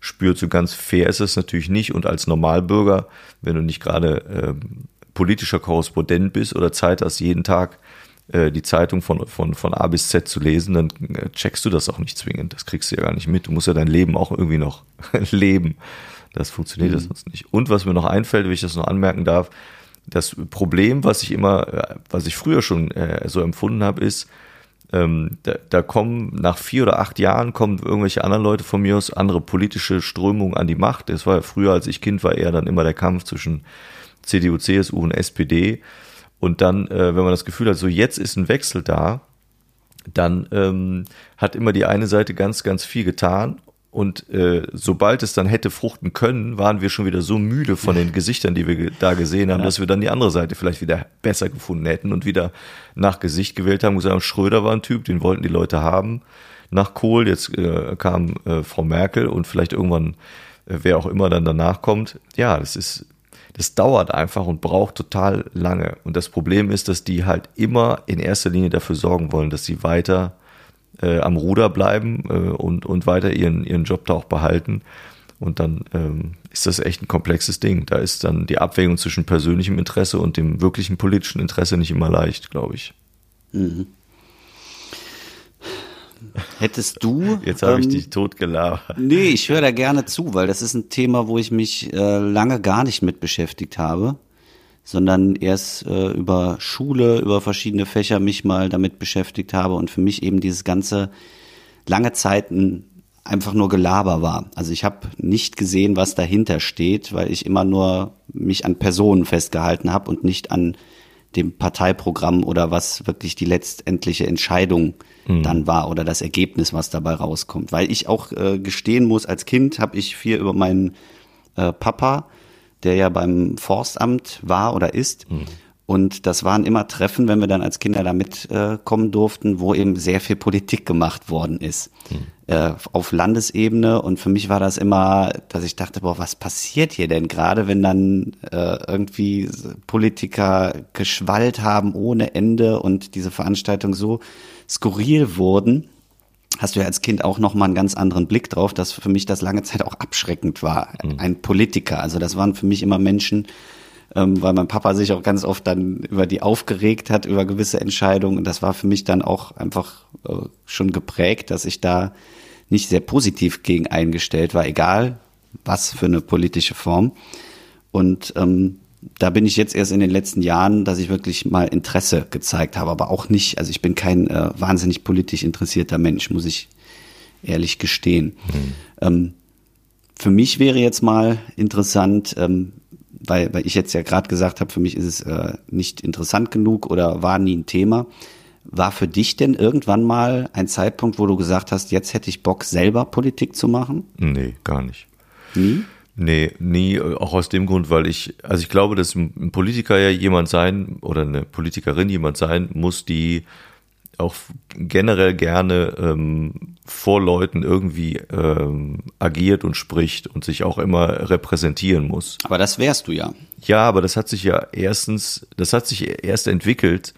spürt, so ganz fair ist es natürlich nicht. Und als Normalbürger, wenn du nicht gerade äh, politischer Korrespondent bist oder Zeit hast, jeden Tag äh, die Zeitung von, von, von A bis Z zu lesen, dann äh, checkst du das auch nicht zwingend. Das kriegst du ja gar nicht mit. Du musst ja dein Leben auch irgendwie noch leben. Das funktioniert mhm. sonst nicht. Und was mir noch einfällt, wenn ich das noch anmerken darf, das Problem, was ich immer, äh, was ich früher schon äh, so empfunden habe, ist, ähm, da, da kommen nach vier oder acht Jahren kommen irgendwelche anderen Leute von mir aus, andere politische Strömungen an die Macht. Das war ja früher, als ich Kind war, eher dann immer der Kampf zwischen CDU, CSU und SPD. Und dann, äh, wenn man das Gefühl hat, so jetzt ist ein Wechsel da, dann ähm, hat immer die eine Seite ganz, ganz viel getan und äh, sobald es dann hätte fruchten können, waren wir schon wieder so müde von den Gesichtern, die wir da gesehen haben, ja. dass wir dann die andere Seite vielleicht wieder besser gefunden hätten und wieder nach Gesicht gewählt haben. Gesagt, Schröder war ein Typ, den wollten die Leute haben. Nach Kohl, jetzt äh, kam äh, Frau Merkel und vielleicht irgendwann, äh, wer auch immer dann danach kommt. Ja, das ist, das dauert einfach und braucht total lange. Und das Problem ist, dass die halt immer in erster Linie dafür sorgen wollen, dass sie weiter äh, am Ruder bleiben äh, und, und weiter ihren, ihren Job da auch behalten. Und dann ähm, ist das echt ein komplexes Ding. Da ist dann die Abwägung zwischen persönlichem Interesse und dem wirklichen politischen Interesse nicht immer leicht, glaube ich. Mhm. Hättest du. Jetzt habe ich ähm, dich totgelabert. Nee, ich höre da gerne zu, weil das ist ein Thema, wo ich mich äh, lange gar nicht mit beschäftigt habe, sondern erst äh, über Schule, über verschiedene Fächer mich mal damit beschäftigt habe und für mich eben dieses ganze lange Zeiten einfach nur Gelaber war. Also ich habe nicht gesehen, was dahinter steht, weil ich immer nur mich an Personen festgehalten habe und nicht an dem Parteiprogramm oder was wirklich die letztendliche Entscheidung mhm. dann war oder das Ergebnis, was dabei rauskommt. Weil ich auch äh, gestehen muss, als Kind habe ich viel über meinen äh, Papa, der ja beim Forstamt war oder ist, mhm. Und das waren immer Treffen, wenn wir dann als Kinder da mitkommen äh, durften, wo eben sehr viel Politik gemacht worden ist. Hm. Äh, auf Landesebene. Und für mich war das immer, dass ich dachte, boah, was passiert hier denn gerade, wenn dann äh, irgendwie Politiker geschwallt haben ohne Ende und diese Veranstaltungen so skurril wurden hast du ja als Kind auch nochmal einen ganz anderen Blick drauf, dass für mich das lange Zeit auch abschreckend war. Mhm. Ein Politiker. Also das waren für mich immer Menschen, ähm, weil mein Papa sich auch ganz oft dann über die aufgeregt hat, über gewisse Entscheidungen. Und das war für mich dann auch einfach äh, schon geprägt, dass ich da nicht sehr positiv gegen eingestellt war, egal was für eine politische Form. Und ähm, da bin ich jetzt erst in den letzten Jahren, dass ich wirklich mal Interesse gezeigt habe, aber auch nicht, also ich bin kein äh, wahnsinnig politisch interessierter Mensch, muss ich ehrlich gestehen. Mhm. Ähm, für mich wäre jetzt mal interessant, ähm, weil, weil ich jetzt ja gerade gesagt habe, für mich ist es äh, nicht interessant genug oder war nie ein Thema. War für dich denn irgendwann mal ein Zeitpunkt, wo du gesagt hast, jetzt hätte ich Bock, selber Politik zu machen? Nee, gar nicht. Nie? Nee, nie, auch aus dem Grund, weil ich, also ich glaube, dass ein Politiker ja jemand sein oder eine Politikerin jemand sein muss, die auch generell gerne ähm, vor Leuten irgendwie ähm, agiert und spricht und sich auch immer repräsentieren muss. Aber das wärst du ja. Ja, aber das hat sich ja erstens, das hat sich erst entwickelt.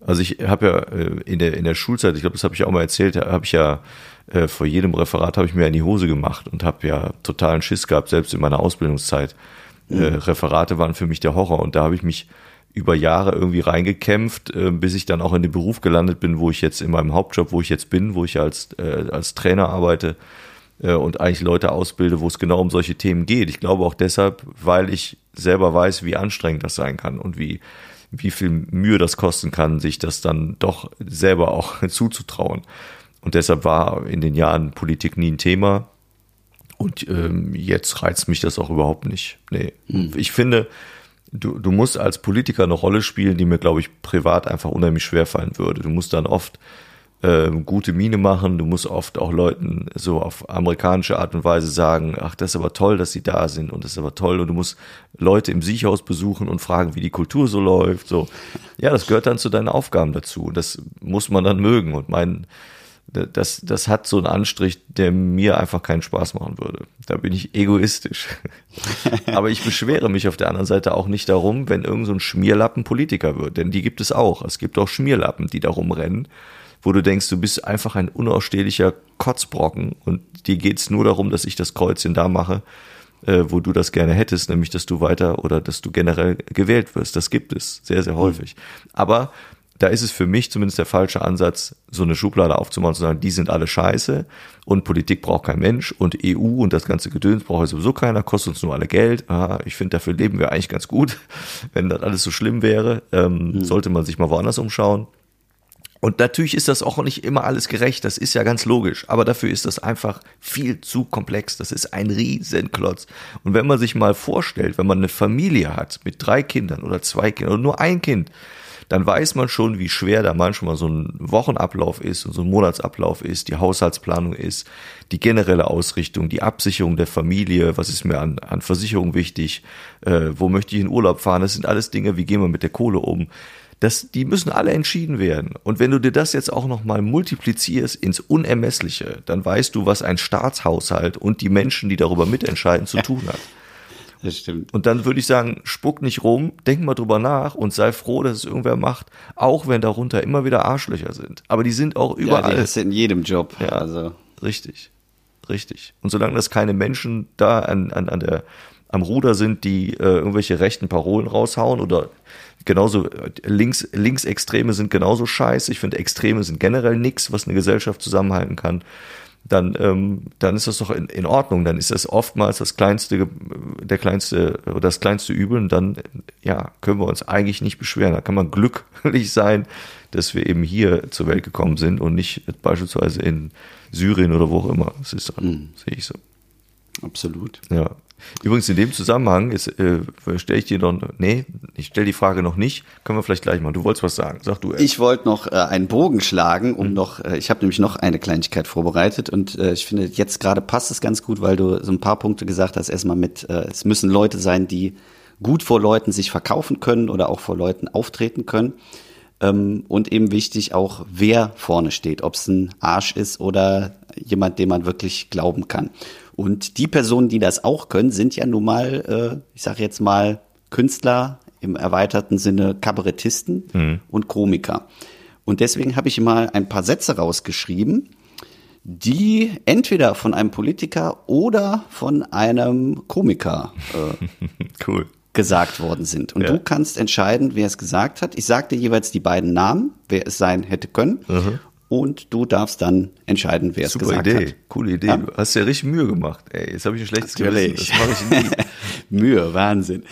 Also ich habe ja äh, in der in der Schulzeit, ich glaube, das habe ich auch mal erzählt, habe ich ja äh, vor jedem Referat habe ich mir in die Hose gemacht und habe ja totalen Schiss gehabt, selbst in meiner Ausbildungszeit. Äh, mhm. Äh, Referate waren für mich der Horror und da habe ich mich über Jahre irgendwie reingekämpft, äh, bis ich dann auch in den Beruf gelandet bin, wo ich jetzt in meinem Hauptjob, wo ich jetzt bin, wo ich als, äh, als Trainer arbeite äh, und eigentlich Leute ausbilde, wo es genau um solche Themen geht. Ich glaube auch deshalb, weil ich selber weiß, wie anstrengend das sein kann und wie, wie viel Mühe das kosten kann, sich das dann doch selber auch zuzutrauen. Und deshalb war in den Jahren Politik nie ein Thema. Und ähm, jetzt reizt mich das auch überhaupt nicht. Nee. Hm. Ich finde, du, du musst als Politiker eine Rolle spielen, die mir, glaube ich, privat einfach unheimlich schwer fallen würde. Du musst dann oft äh, gute Miene machen, du musst oft auch Leuten so auf amerikanische Art und Weise sagen, ach, das ist aber toll, dass sie da sind und das ist aber toll und du musst Leute im Siechhaus besuchen und fragen, wie die Kultur so läuft. So, ja, das gehört dann zu deinen Aufgaben dazu. Das muss man dann mögen und mein das, das hat so einen Anstrich, der mir einfach keinen Spaß machen würde. Da bin ich egoistisch. Aber ich beschwere mich auf der anderen Seite auch nicht darum, wenn irgend so ein Schmierlappen Politiker wird. Denn die gibt es auch. Es gibt auch Schmierlappen, die darum rennen, wo du denkst, du bist einfach ein unausstehlicher Kotzbrocken und dir geht's nur darum, dass ich das Kreuzchen da mache, äh, wo du das gerne hättest, nämlich dass du weiter oder dass du generell gewählt wirst. Das gibt es sehr, sehr häufig. Aber da ist es für mich zumindest der falsche Ansatz, so eine Schublade aufzumachen und zu sagen, die sind alle scheiße und Politik braucht kein Mensch und EU und das ganze Gedöns braucht sowieso keiner, kostet uns nur alle Geld. Aha, ich finde, dafür leben wir eigentlich ganz gut. Wenn das alles so schlimm wäre, ähm, mhm. sollte man sich mal woanders umschauen. Und natürlich ist das auch nicht immer alles gerecht, das ist ja ganz logisch, aber dafür ist das einfach viel zu komplex, das ist ein Riesenklotz. Und wenn man sich mal vorstellt, wenn man eine Familie hat mit drei Kindern oder zwei Kindern oder nur ein Kind, dann weiß man schon, wie schwer da manchmal so ein Wochenablauf ist und so ein Monatsablauf ist, die Haushaltsplanung ist, die generelle Ausrichtung, die Absicherung der Familie, was ist mir an, an Versicherung wichtig, äh, wo möchte ich in Urlaub fahren, das sind alles Dinge, wie gehen wir mit der Kohle um. Das, die müssen alle entschieden werden. Und wenn du dir das jetzt auch nochmal multiplizierst ins Unermessliche, dann weißt du, was ein Staatshaushalt und die Menschen, die darüber mitentscheiden, zu tun hat. Das stimmt. Und dann würde ich sagen, spuck nicht rum, denk mal drüber nach und sei froh, dass es irgendwer macht, auch wenn darunter immer wieder Arschlöcher sind. Aber die sind auch überall. Ja, das ist in jedem Job. Ja, also. Richtig. Richtig. Und solange das keine Menschen da an, an, an der am Ruder sind, die äh, irgendwelche rechten Parolen raushauen oder genauso äh, links Linksextreme sind genauso scheiße. Ich finde Extreme sind generell nichts, was eine Gesellschaft zusammenhalten kann. Dann ähm, dann ist das doch in, in Ordnung. Dann ist das oftmals das kleinste der kleinste oder das kleinste Übel. Und dann ja können wir uns eigentlich nicht beschweren. Da kann man glücklich sein, dass wir eben hier zur Welt gekommen sind und nicht beispielsweise in Syrien oder wo auch immer. Das ist Mhm. sehe ich so. Absolut. Ja. Übrigens in dem Zusammenhang ist, äh, stelle ich dir noch, nee, ich stelle die Frage noch nicht, können wir vielleicht gleich mal. Du wolltest was sagen, sag du. erst. Ich wollte noch äh, einen Bogen schlagen, um noch, äh, ich habe nämlich noch eine Kleinigkeit vorbereitet und äh, ich finde, jetzt gerade passt es ganz gut, weil du so ein paar Punkte gesagt hast. Erstmal mit, äh, es müssen Leute sein, die gut vor Leuten sich verkaufen können oder auch vor Leuten auftreten können. Ähm, und eben wichtig auch, wer vorne steht, ob es ein Arsch ist oder jemand, dem man wirklich glauben kann. Und die Personen, die das auch können, sind ja nun mal, äh, ich sage jetzt mal, Künstler im erweiterten Sinne Kabarettisten und Komiker. Und deswegen habe ich mal ein paar Sätze rausgeschrieben, die entweder von einem Politiker oder von einem Komiker äh, cool. gesagt worden sind. Und Ja. du kannst entscheiden, wer es gesagt hat. Ich sag dir jeweils die beiden Namen, wer es sein hätte können. Und du darfst dann entscheiden, wer es Super gesagt Idee, hat. coole Idee. Ja. Du hast dir richtig Mühe gemacht. Ey, jetzt habe ich ein schlechtes Natürlich. Gewissen. Das mache ich nie. Mühe, Wahnsinn.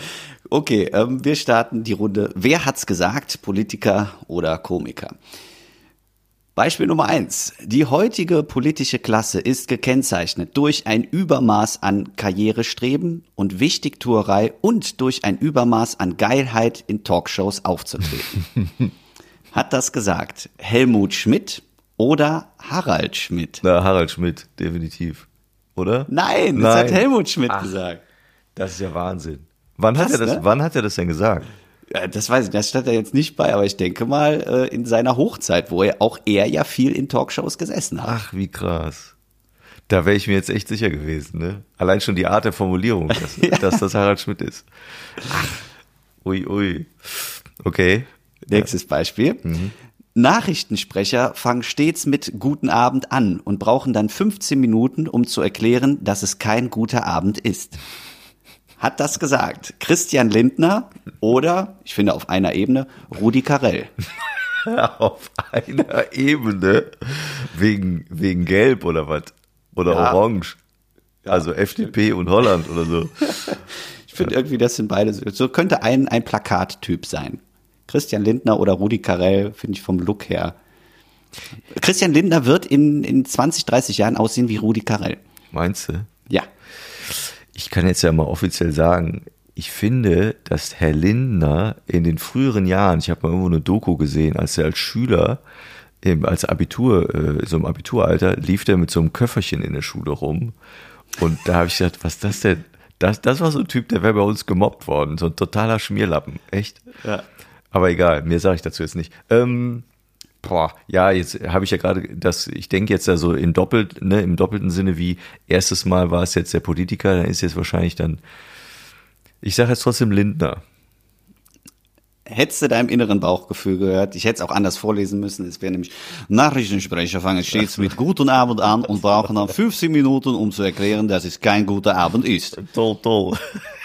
Okay, ähm, wir starten die Runde. Wer hat's gesagt? Politiker oder Komiker? Beispiel Nummer eins. Die heutige politische Klasse ist gekennzeichnet durch ein Übermaß an Karrierestreben und Wichtigtuerei und durch ein Übermaß an Geilheit in Talkshows aufzutreten. Hat das gesagt Helmut Schmidt oder Harald Schmidt? Na, Harald Schmidt, definitiv. Oder? Nein, das hat Nein. Helmut Schmidt Ach. gesagt. Das ist ja Wahnsinn. Wann hat, Krass, er das, ne? wann hat er das denn gesagt? Ja, das weiß ich, das stand da jetzt nicht bei, aber ich denke mal äh, in seiner Hochzeit, wo er auch er ja viel in Talkshows gesessen hat. Ach, wie krass. Da wäre ich mir jetzt echt sicher gewesen, ne? Allein schon die Art der Formulierung, dass, dass das Harald Schmidt ist. Ach, ui, ui. Okay. Nächstes Beispiel. Nachrichtensprecher fangen stets mit Guten Abend an und brauchen dann 15 Minuten, um zu erklären, dass es kein guter Abend ist. Hat das gesagt Christian Lindner oder, ich finde auf einer Ebene, Rudi Carell? Auf einer Ebene. Wegen, wegen Gelb oder was? Oder Ja. Orange. Also FDP und Holland oder so. Ich finde irgendwie, das sind beide, so so könnte ein, ein Plakattyp sein. Christian Lindner oder Rudi Carell, finde ich vom Look her. Christian Lindner wird in, in 20, 30 Jahren aussehen wie Rudi Carell. Meinst du? Ja. Ich kann jetzt ja mal offiziell sagen, ich finde, dass Herr Lindner in den früheren Jahren, ich habe mal irgendwo eine Doku gesehen, als er als Schüler, als Abitur, äh, so im Abituralter, lief der mit so einem Köfferchen in der Schule rum. Und da habe ich gedacht, was ist das denn? Das, das war so ein Typ, der wäre bei uns gemobbt worden. So ein totaler Schmierlappen. Echt? Ja. Aber egal, mehr sage ich dazu jetzt nicht. Ähm, boah, ja, jetzt habe ich ja gerade das, ich denke jetzt ja so in doppelt, ne, im doppelten Sinne wie erstes Mal war es jetzt der Politiker, dann ist jetzt wahrscheinlich dann, ich sage jetzt trotzdem Lindner. Hättest du deinem inneren Bauchgefühl gehört, ich hätte es auch anders vorlesen müssen, es wäre nämlich Nachrichtensprecher fangen stets mit Guten Abend an und brauchen dann 15 Minuten, um zu erklären, dass es kein guter Abend ist. Toll, toll.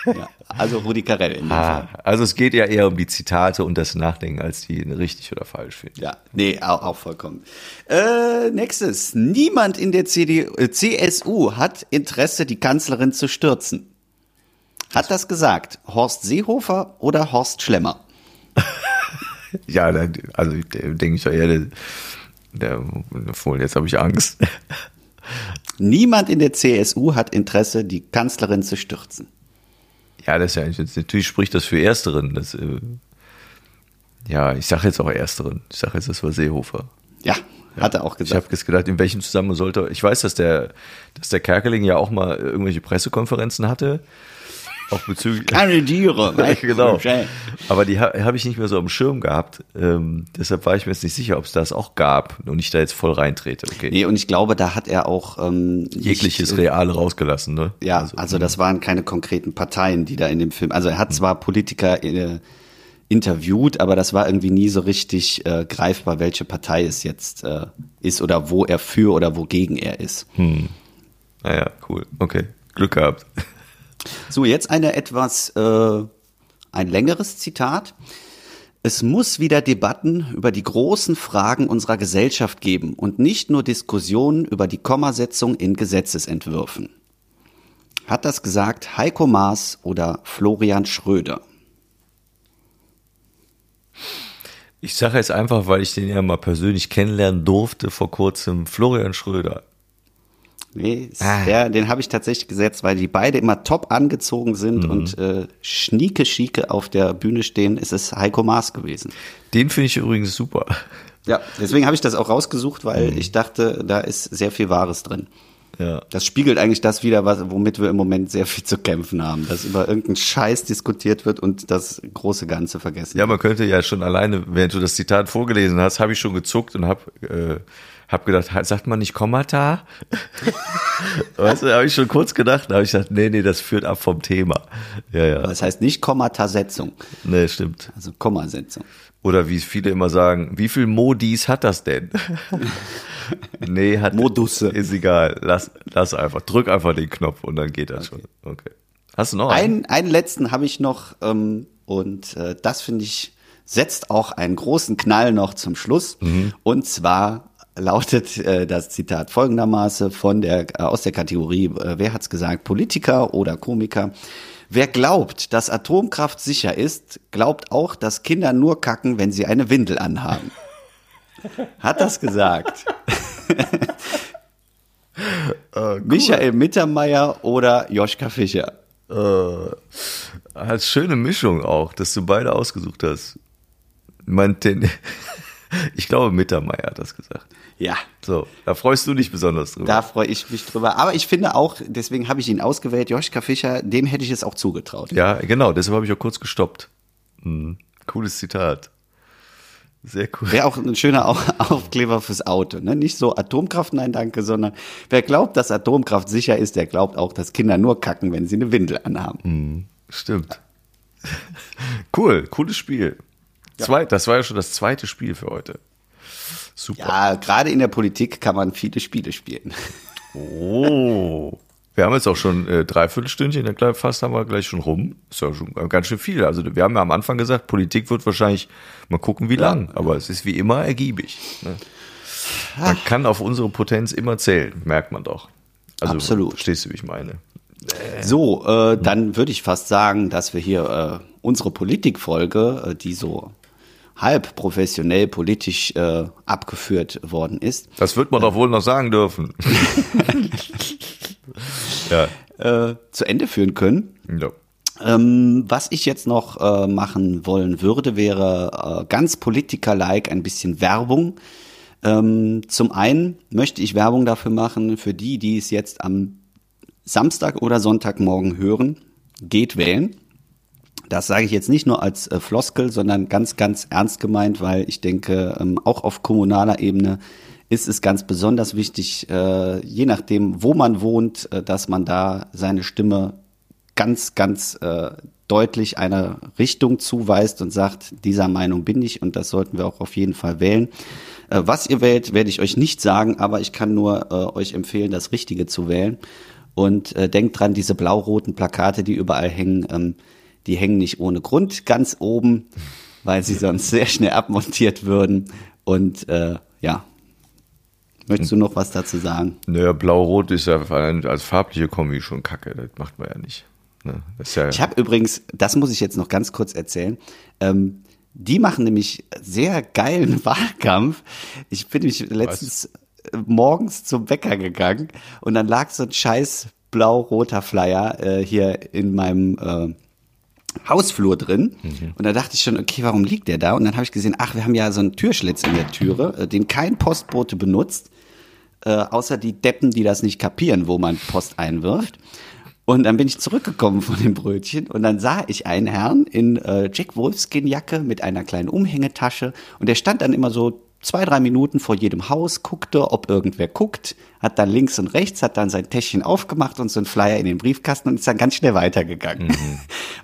Ja, also Rudi Carell in dem Ah, Fall. also es geht ja eher um die Zitate und das Nachdenken, als die richtig oder falsch finden. Ja, nee, auch, auch vollkommen. Äh, nächstes. Niemand in der CD, äh, CSU hat Interesse, die Kanzlerin zu stürzen. Hat das gesagt Horst Seehofer oder Horst Schlemmer? Ja, also denke ich eher, der, der, der jetzt habe ich Angst. Niemand in der CSU hat Interesse, die Kanzlerin zu stürzen. Ja, das ist ja natürlich spricht das für Ersteren. Das, äh, ja, ich sage jetzt auch Ersteren. Ich sage jetzt, das war Seehofer. Ja, hat er auch Ich habe gesagt. jetzt gedacht, in welchem Zusammenhang sollte. Ich weiß, dass der, dass der Kerkeling ja auch mal irgendwelche Pressekonferenzen hatte. Auch bezüglich. Kandidiere. Ja, genau. Aber die ha- habe ich nicht mehr so am Schirm gehabt. Ähm, deshalb war ich mir jetzt nicht sicher, ob es das auch gab und ich da jetzt voll reintrete. Okay. Nee, und ich glaube, da hat er auch ähm, Jegliches nicht, Reale rausgelassen, ne? Ja, also, das waren keine konkreten Parteien, die da in dem Film. Also er hat zwar Politiker äh, interviewt, aber das war irgendwie nie so richtig äh, greifbar, welche Partei es jetzt äh, ist oder wo er für oder wogegen er ist. Naja, cool. Okay. Glück gehabt. So, jetzt eine etwas, äh, ein längeres Zitat. Es muss wieder Debatten über die großen Fragen unserer Gesellschaft geben und nicht nur Diskussionen über die Kommasetzung in Gesetzesentwürfen. Hat das gesagt Heiko Maas oder Florian Schröder? Ich sage jetzt einfach, weil ich den ja mal persönlich kennenlernen durfte vor kurzem, Florian Schröder. Nee, ist der, den habe ich tatsächlich gesetzt, weil die beide immer top angezogen sind und äh, schnieke schieke auf der Bühne stehen. Es ist Heiko Maas gewesen. Den finde ich übrigens super. Ja, deswegen habe ich das auch rausgesucht, weil ich dachte, da ist sehr viel Wahres drin. Ja. Das spiegelt eigentlich das wieder, was, womit wir im Moment sehr viel zu kämpfen haben, dass über irgendeinen Scheiß diskutiert wird und das große Ganze vergessen. Ja, man könnte ja schon alleine, während du das Zitat vorgelesen hast, habe ich schon gezuckt und habe äh, hab gedacht, sagt man nicht Kommata? weißt du, da habe ich schon kurz gedacht, da habe ich gedacht, nee, nee, das führt ab vom Thema. Ja, ja. Das heißt nicht Kommatasetzung, Nee, stimmt. also Kommasetzung. Oder wie viele immer sagen, wie viel Modis hat das denn? nee, hat Modusse. Ist egal. Lass, lass einfach. Drück einfach den Knopf und dann geht das schon. Okay. Hast du noch einen? Einen, einen letzten habe ich noch ähm, und äh, das finde ich setzt auch einen großen Knall noch zum Schluss. Und zwar lautet äh, das Zitat folgendermaßen von der äh, aus der Kategorie äh, Wer hat's gesagt Politiker oder Komiker. Wer glaubt, dass Atomkraft sicher ist, glaubt auch, dass Kinder nur kacken, wenn sie eine Windel anhaben. Hat das gesagt? Michael Mittermeier oder Joschka Fischer? Als schöne Mischung auch, dass du beide ausgesucht hast. Ten ich glaube, Mittermeier hat das gesagt. Ja, So, da freust du dich besonders drüber. Da freue ich mich drüber. Aber ich finde auch, deswegen habe ich ihn ausgewählt, Joschka Fischer, dem hätte ich es auch zugetraut. Ja, genau, deshalb habe ich auch kurz gestoppt. Mhm. Cooles Zitat. Sehr cool. Wäre auch ein schöner Au- Aufkleber fürs Auto. Ne? Nicht so Atomkraft, nein, danke, sondern wer glaubt, dass Atomkraft sicher ist, der glaubt auch, dass Kinder nur kacken, wenn sie eine Windel anhaben. Stimmt. Cool, cooles Spiel. Zwei, das war ja schon das zweite Spiel für heute. Super. Ja, gerade in der Politik kann man viele Spiele spielen. Oh. Wir haben jetzt auch schon äh, dreiviertel Stündchen, dann fast haben wir gleich schon rum. Ist ja schon ganz schön viel. Also wir haben ja am Anfang gesagt, Politik wird wahrscheinlich mal gucken, wie lang. Aber es ist wie immer ergiebig. Ne? Man kann auf unsere Potenz immer zählen, merkt man doch. Also, Absolut. Verstehst du, wie ich meine? So, äh, dann würde ich fast sagen, dass wir hier äh, unsere Politikfolge, äh, die so halb professionell politisch äh, abgeführt worden ist, Das wird man doch wohl noch sagen dürfen. ja. äh, zu Ende führen können. ja. Ähm, was ich jetzt noch äh, machen wollen würde, wäre äh, ganz Politiker-like ein bisschen Werbung. Ähm, zum einen möchte ich Werbung dafür machen, für die, die es jetzt am Samstag oder Sonntagmorgen hören, geht wählen. Das sage ich jetzt nicht nur als äh, Floskel, sondern ganz, ganz ernst gemeint, weil ich denke, ähm, auch auf kommunaler Ebene ist es ganz besonders wichtig, äh, je nachdem, wo man wohnt, äh, dass man da seine Stimme ganz, ganz äh, deutlich einer Richtung zuweist und sagt, dieser Meinung bin ich und das sollten wir auch auf jeden Fall wählen. Äh, was ihr wählt, werde ich euch nicht sagen, aber ich kann nur äh, euch empfehlen, das Richtige zu wählen. Und denkt dran, diese blau-roten Plakate, die überall hängen, ähm, die hängen nicht ohne Grund ganz oben, weil sie sonst sehr schnell abmontiert würden. Und äh, ja, möchtest du noch was dazu sagen? Naja, blau-rot ist ja als farbliche Kombi schon kacke. Das macht man ja nicht. Ne? Ja, Ich habe übrigens, das muss ich jetzt noch ganz kurz erzählen, ähm, die machen nämlich sehr geilen Wahlkampf. Ich bin nämlich letztens äh, morgens zum Bäcker gegangen und dann lag so ein scheiß blau-roter Flyer äh, hier in meinem äh, Hausflur drin. Und da dachte ich schon, okay, warum liegt der da? Und dann habe ich gesehen, ach, wir haben ja so einen Türschlitz in der Türe, äh, den kein Postbote benutzt, äh, außer die Deppen, die das nicht kapieren, wo man Post einwirft. Und dann bin ich zurückgekommen von dem Brötchen und dann sah ich einen Herrn in äh, Jack Wolfskin Jacke mit einer kleinen Umhängetasche und der stand dann immer so zwei, drei Minuten vor jedem Haus, guckte, ob irgendwer guckt, hat dann links und rechts, hat dann sein Täschchen aufgemacht und so einen Flyer in den Briefkasten und ist dann ganz schnell weitergegangen.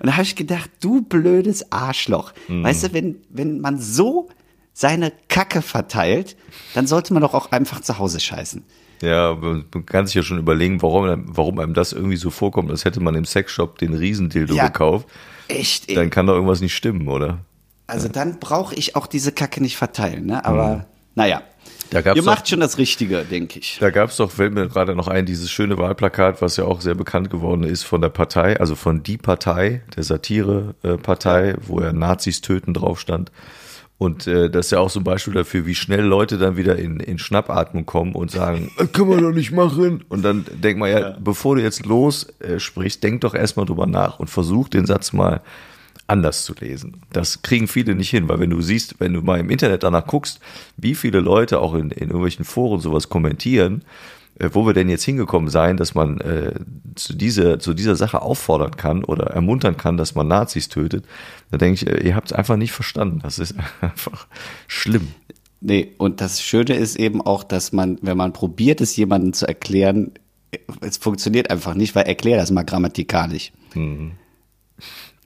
Und da habe ich gedacht, du blödes Arschloch. Weißt du, wenn, wenn man so seine Kacke verteilt, dann sollte man doch auch einfach zu Hause scheißen. Ja, man kann sich ja schon überlegen, warum, warum einem das irgendwie so vorkommt, als hätte man im Sexshop den Riesendildo Ja. gekauft. Echt, ey. Dann kann doch irgendwas nicht stimmen, oder? Also dann brauche ich auch diese Kacke nicht verteilen, ne? Aber naja. Mhm. Da gab's Ihr doch- macht schon das Richtige, denke ich. Da gab es doch, fällt mir gerade noch ein, dieses schöne Wahlplakat, was ja auch sehr bekannt geworden ist von der Partei, also von Die Partei, der Satire-Partei, wo ja Nazis töten drauf stand. Und äh, das ist ja auch so ein Beispiel dafür, wie schnell Leute dann wieder in, in Schnappatmung kommen und sagen, "Das kann man doch nicht machen. Und dann denkt man ja, bevor du jetzt los äh, sprichst, denk doch erstmal drüber nach und versuch den Satz mal anders zu lesen. Das kriegen viele nicht hin, weil wenn du siehst, wenn du mal im Internet danach guckst, wie viele Leute auch in, in irgendwelchen Foren sowas kommentieren, äh, wo wir denn jetzt hingekommen sein, dass man äh, zu, dieser, zu dieser Sache auffordern kann oder ermuntern kann, dass man Nazis tötet, da denke ich, äh, ihr habt es einfach nicht verstanden. Das ist einfach schlimm. Nee, und das Schöne ist eben auch, dass man, wenn man probiert, es jemandem zu erklären, es funktioniert einfach nicht, weil erklär das mal grammatikalisch.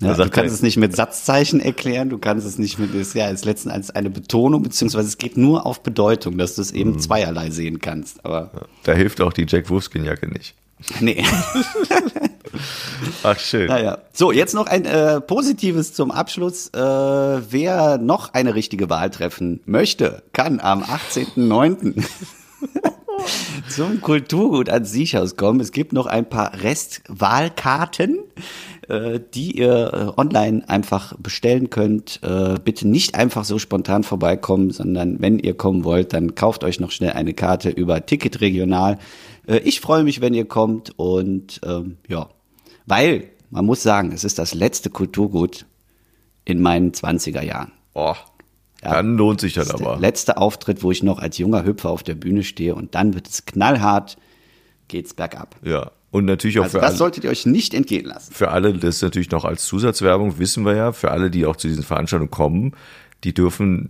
Ja, du kannst es nicht mit Satzzeichen erklären, du kannst es nicht mit, ja, ist letzten Endes eine Betonung, beziehungsweise es geht nur auf Bedeutung, dass du es eben zweierlei sehen kannst. Aber Da hilft auch die Jack Wolfskin-Jacke nicht. nee. Ach, schön. Naja. So, jetzt noch ein äh, Positives zum Abschluss. Äh, wer noch eine richtige Wahl treffen möchte, kann am 18.09. zum Kulturgut ans Siechhaus kommen. Es gibt noch ein paar Restwahlkarten, äh, die ihr äh, online einfach bestellen könnt. Äh, bitte nicht einfach so spontan vorbeikommen, sondern wenn ihr kommen wollt, dann kauft euch noch schnell eine Karte über Ticket Regional. Ich freue mich, wenn ihr kommt und ähm, ja, weil man muss sagen, es ist das letzte Kulturgut in meinen 20er Jahren. Oh, Ja. dann lohnt sich das Das ist der aber. letzte Auftritt, wo ich noch als junger Hüpfer auf der Bühne stehe und dann wird es knallhart, geht's bergab. Ja. Und natürlich auch Also für das alle. solltet ihr euch nicht entgehen lassen. für alle, das ist natürlich noch als Zusatzwerbung, wissen wir ja, für alle, die auch zu diesen Veranstaltungen kommen, die dürfen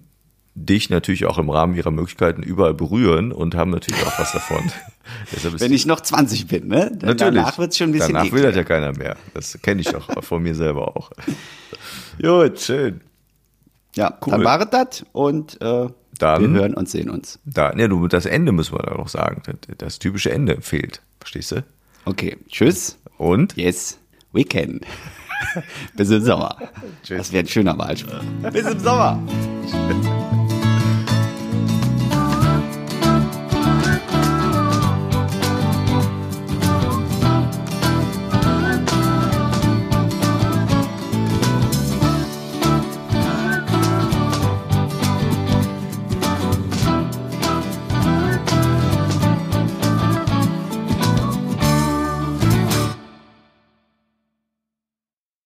dich natürlich auch im Rahmen ihrer Möglichkeiten überall berühren und haben natürlich auch was davon. Wenn ich noch 20 bin, ne? Dann natürlich. Danach wird's schon ein bisschen Danach will das ja keiner mehr. Das kenne ich auch von mir selber auch. Gut. Schön. Ja, Cool. dann war es das und äh, Dann- wir hören und sehen uns. Da, ne, du, das Ende müssen wir da noch sagen. Das, das typische Ende fehlt. Verstehst du? Okay, tschüss. Und? Yes, we can. Bis im Sommer. Tschüss. Das wäre ein schöner Wahlspruch. Bis im Sommer. Tschüss.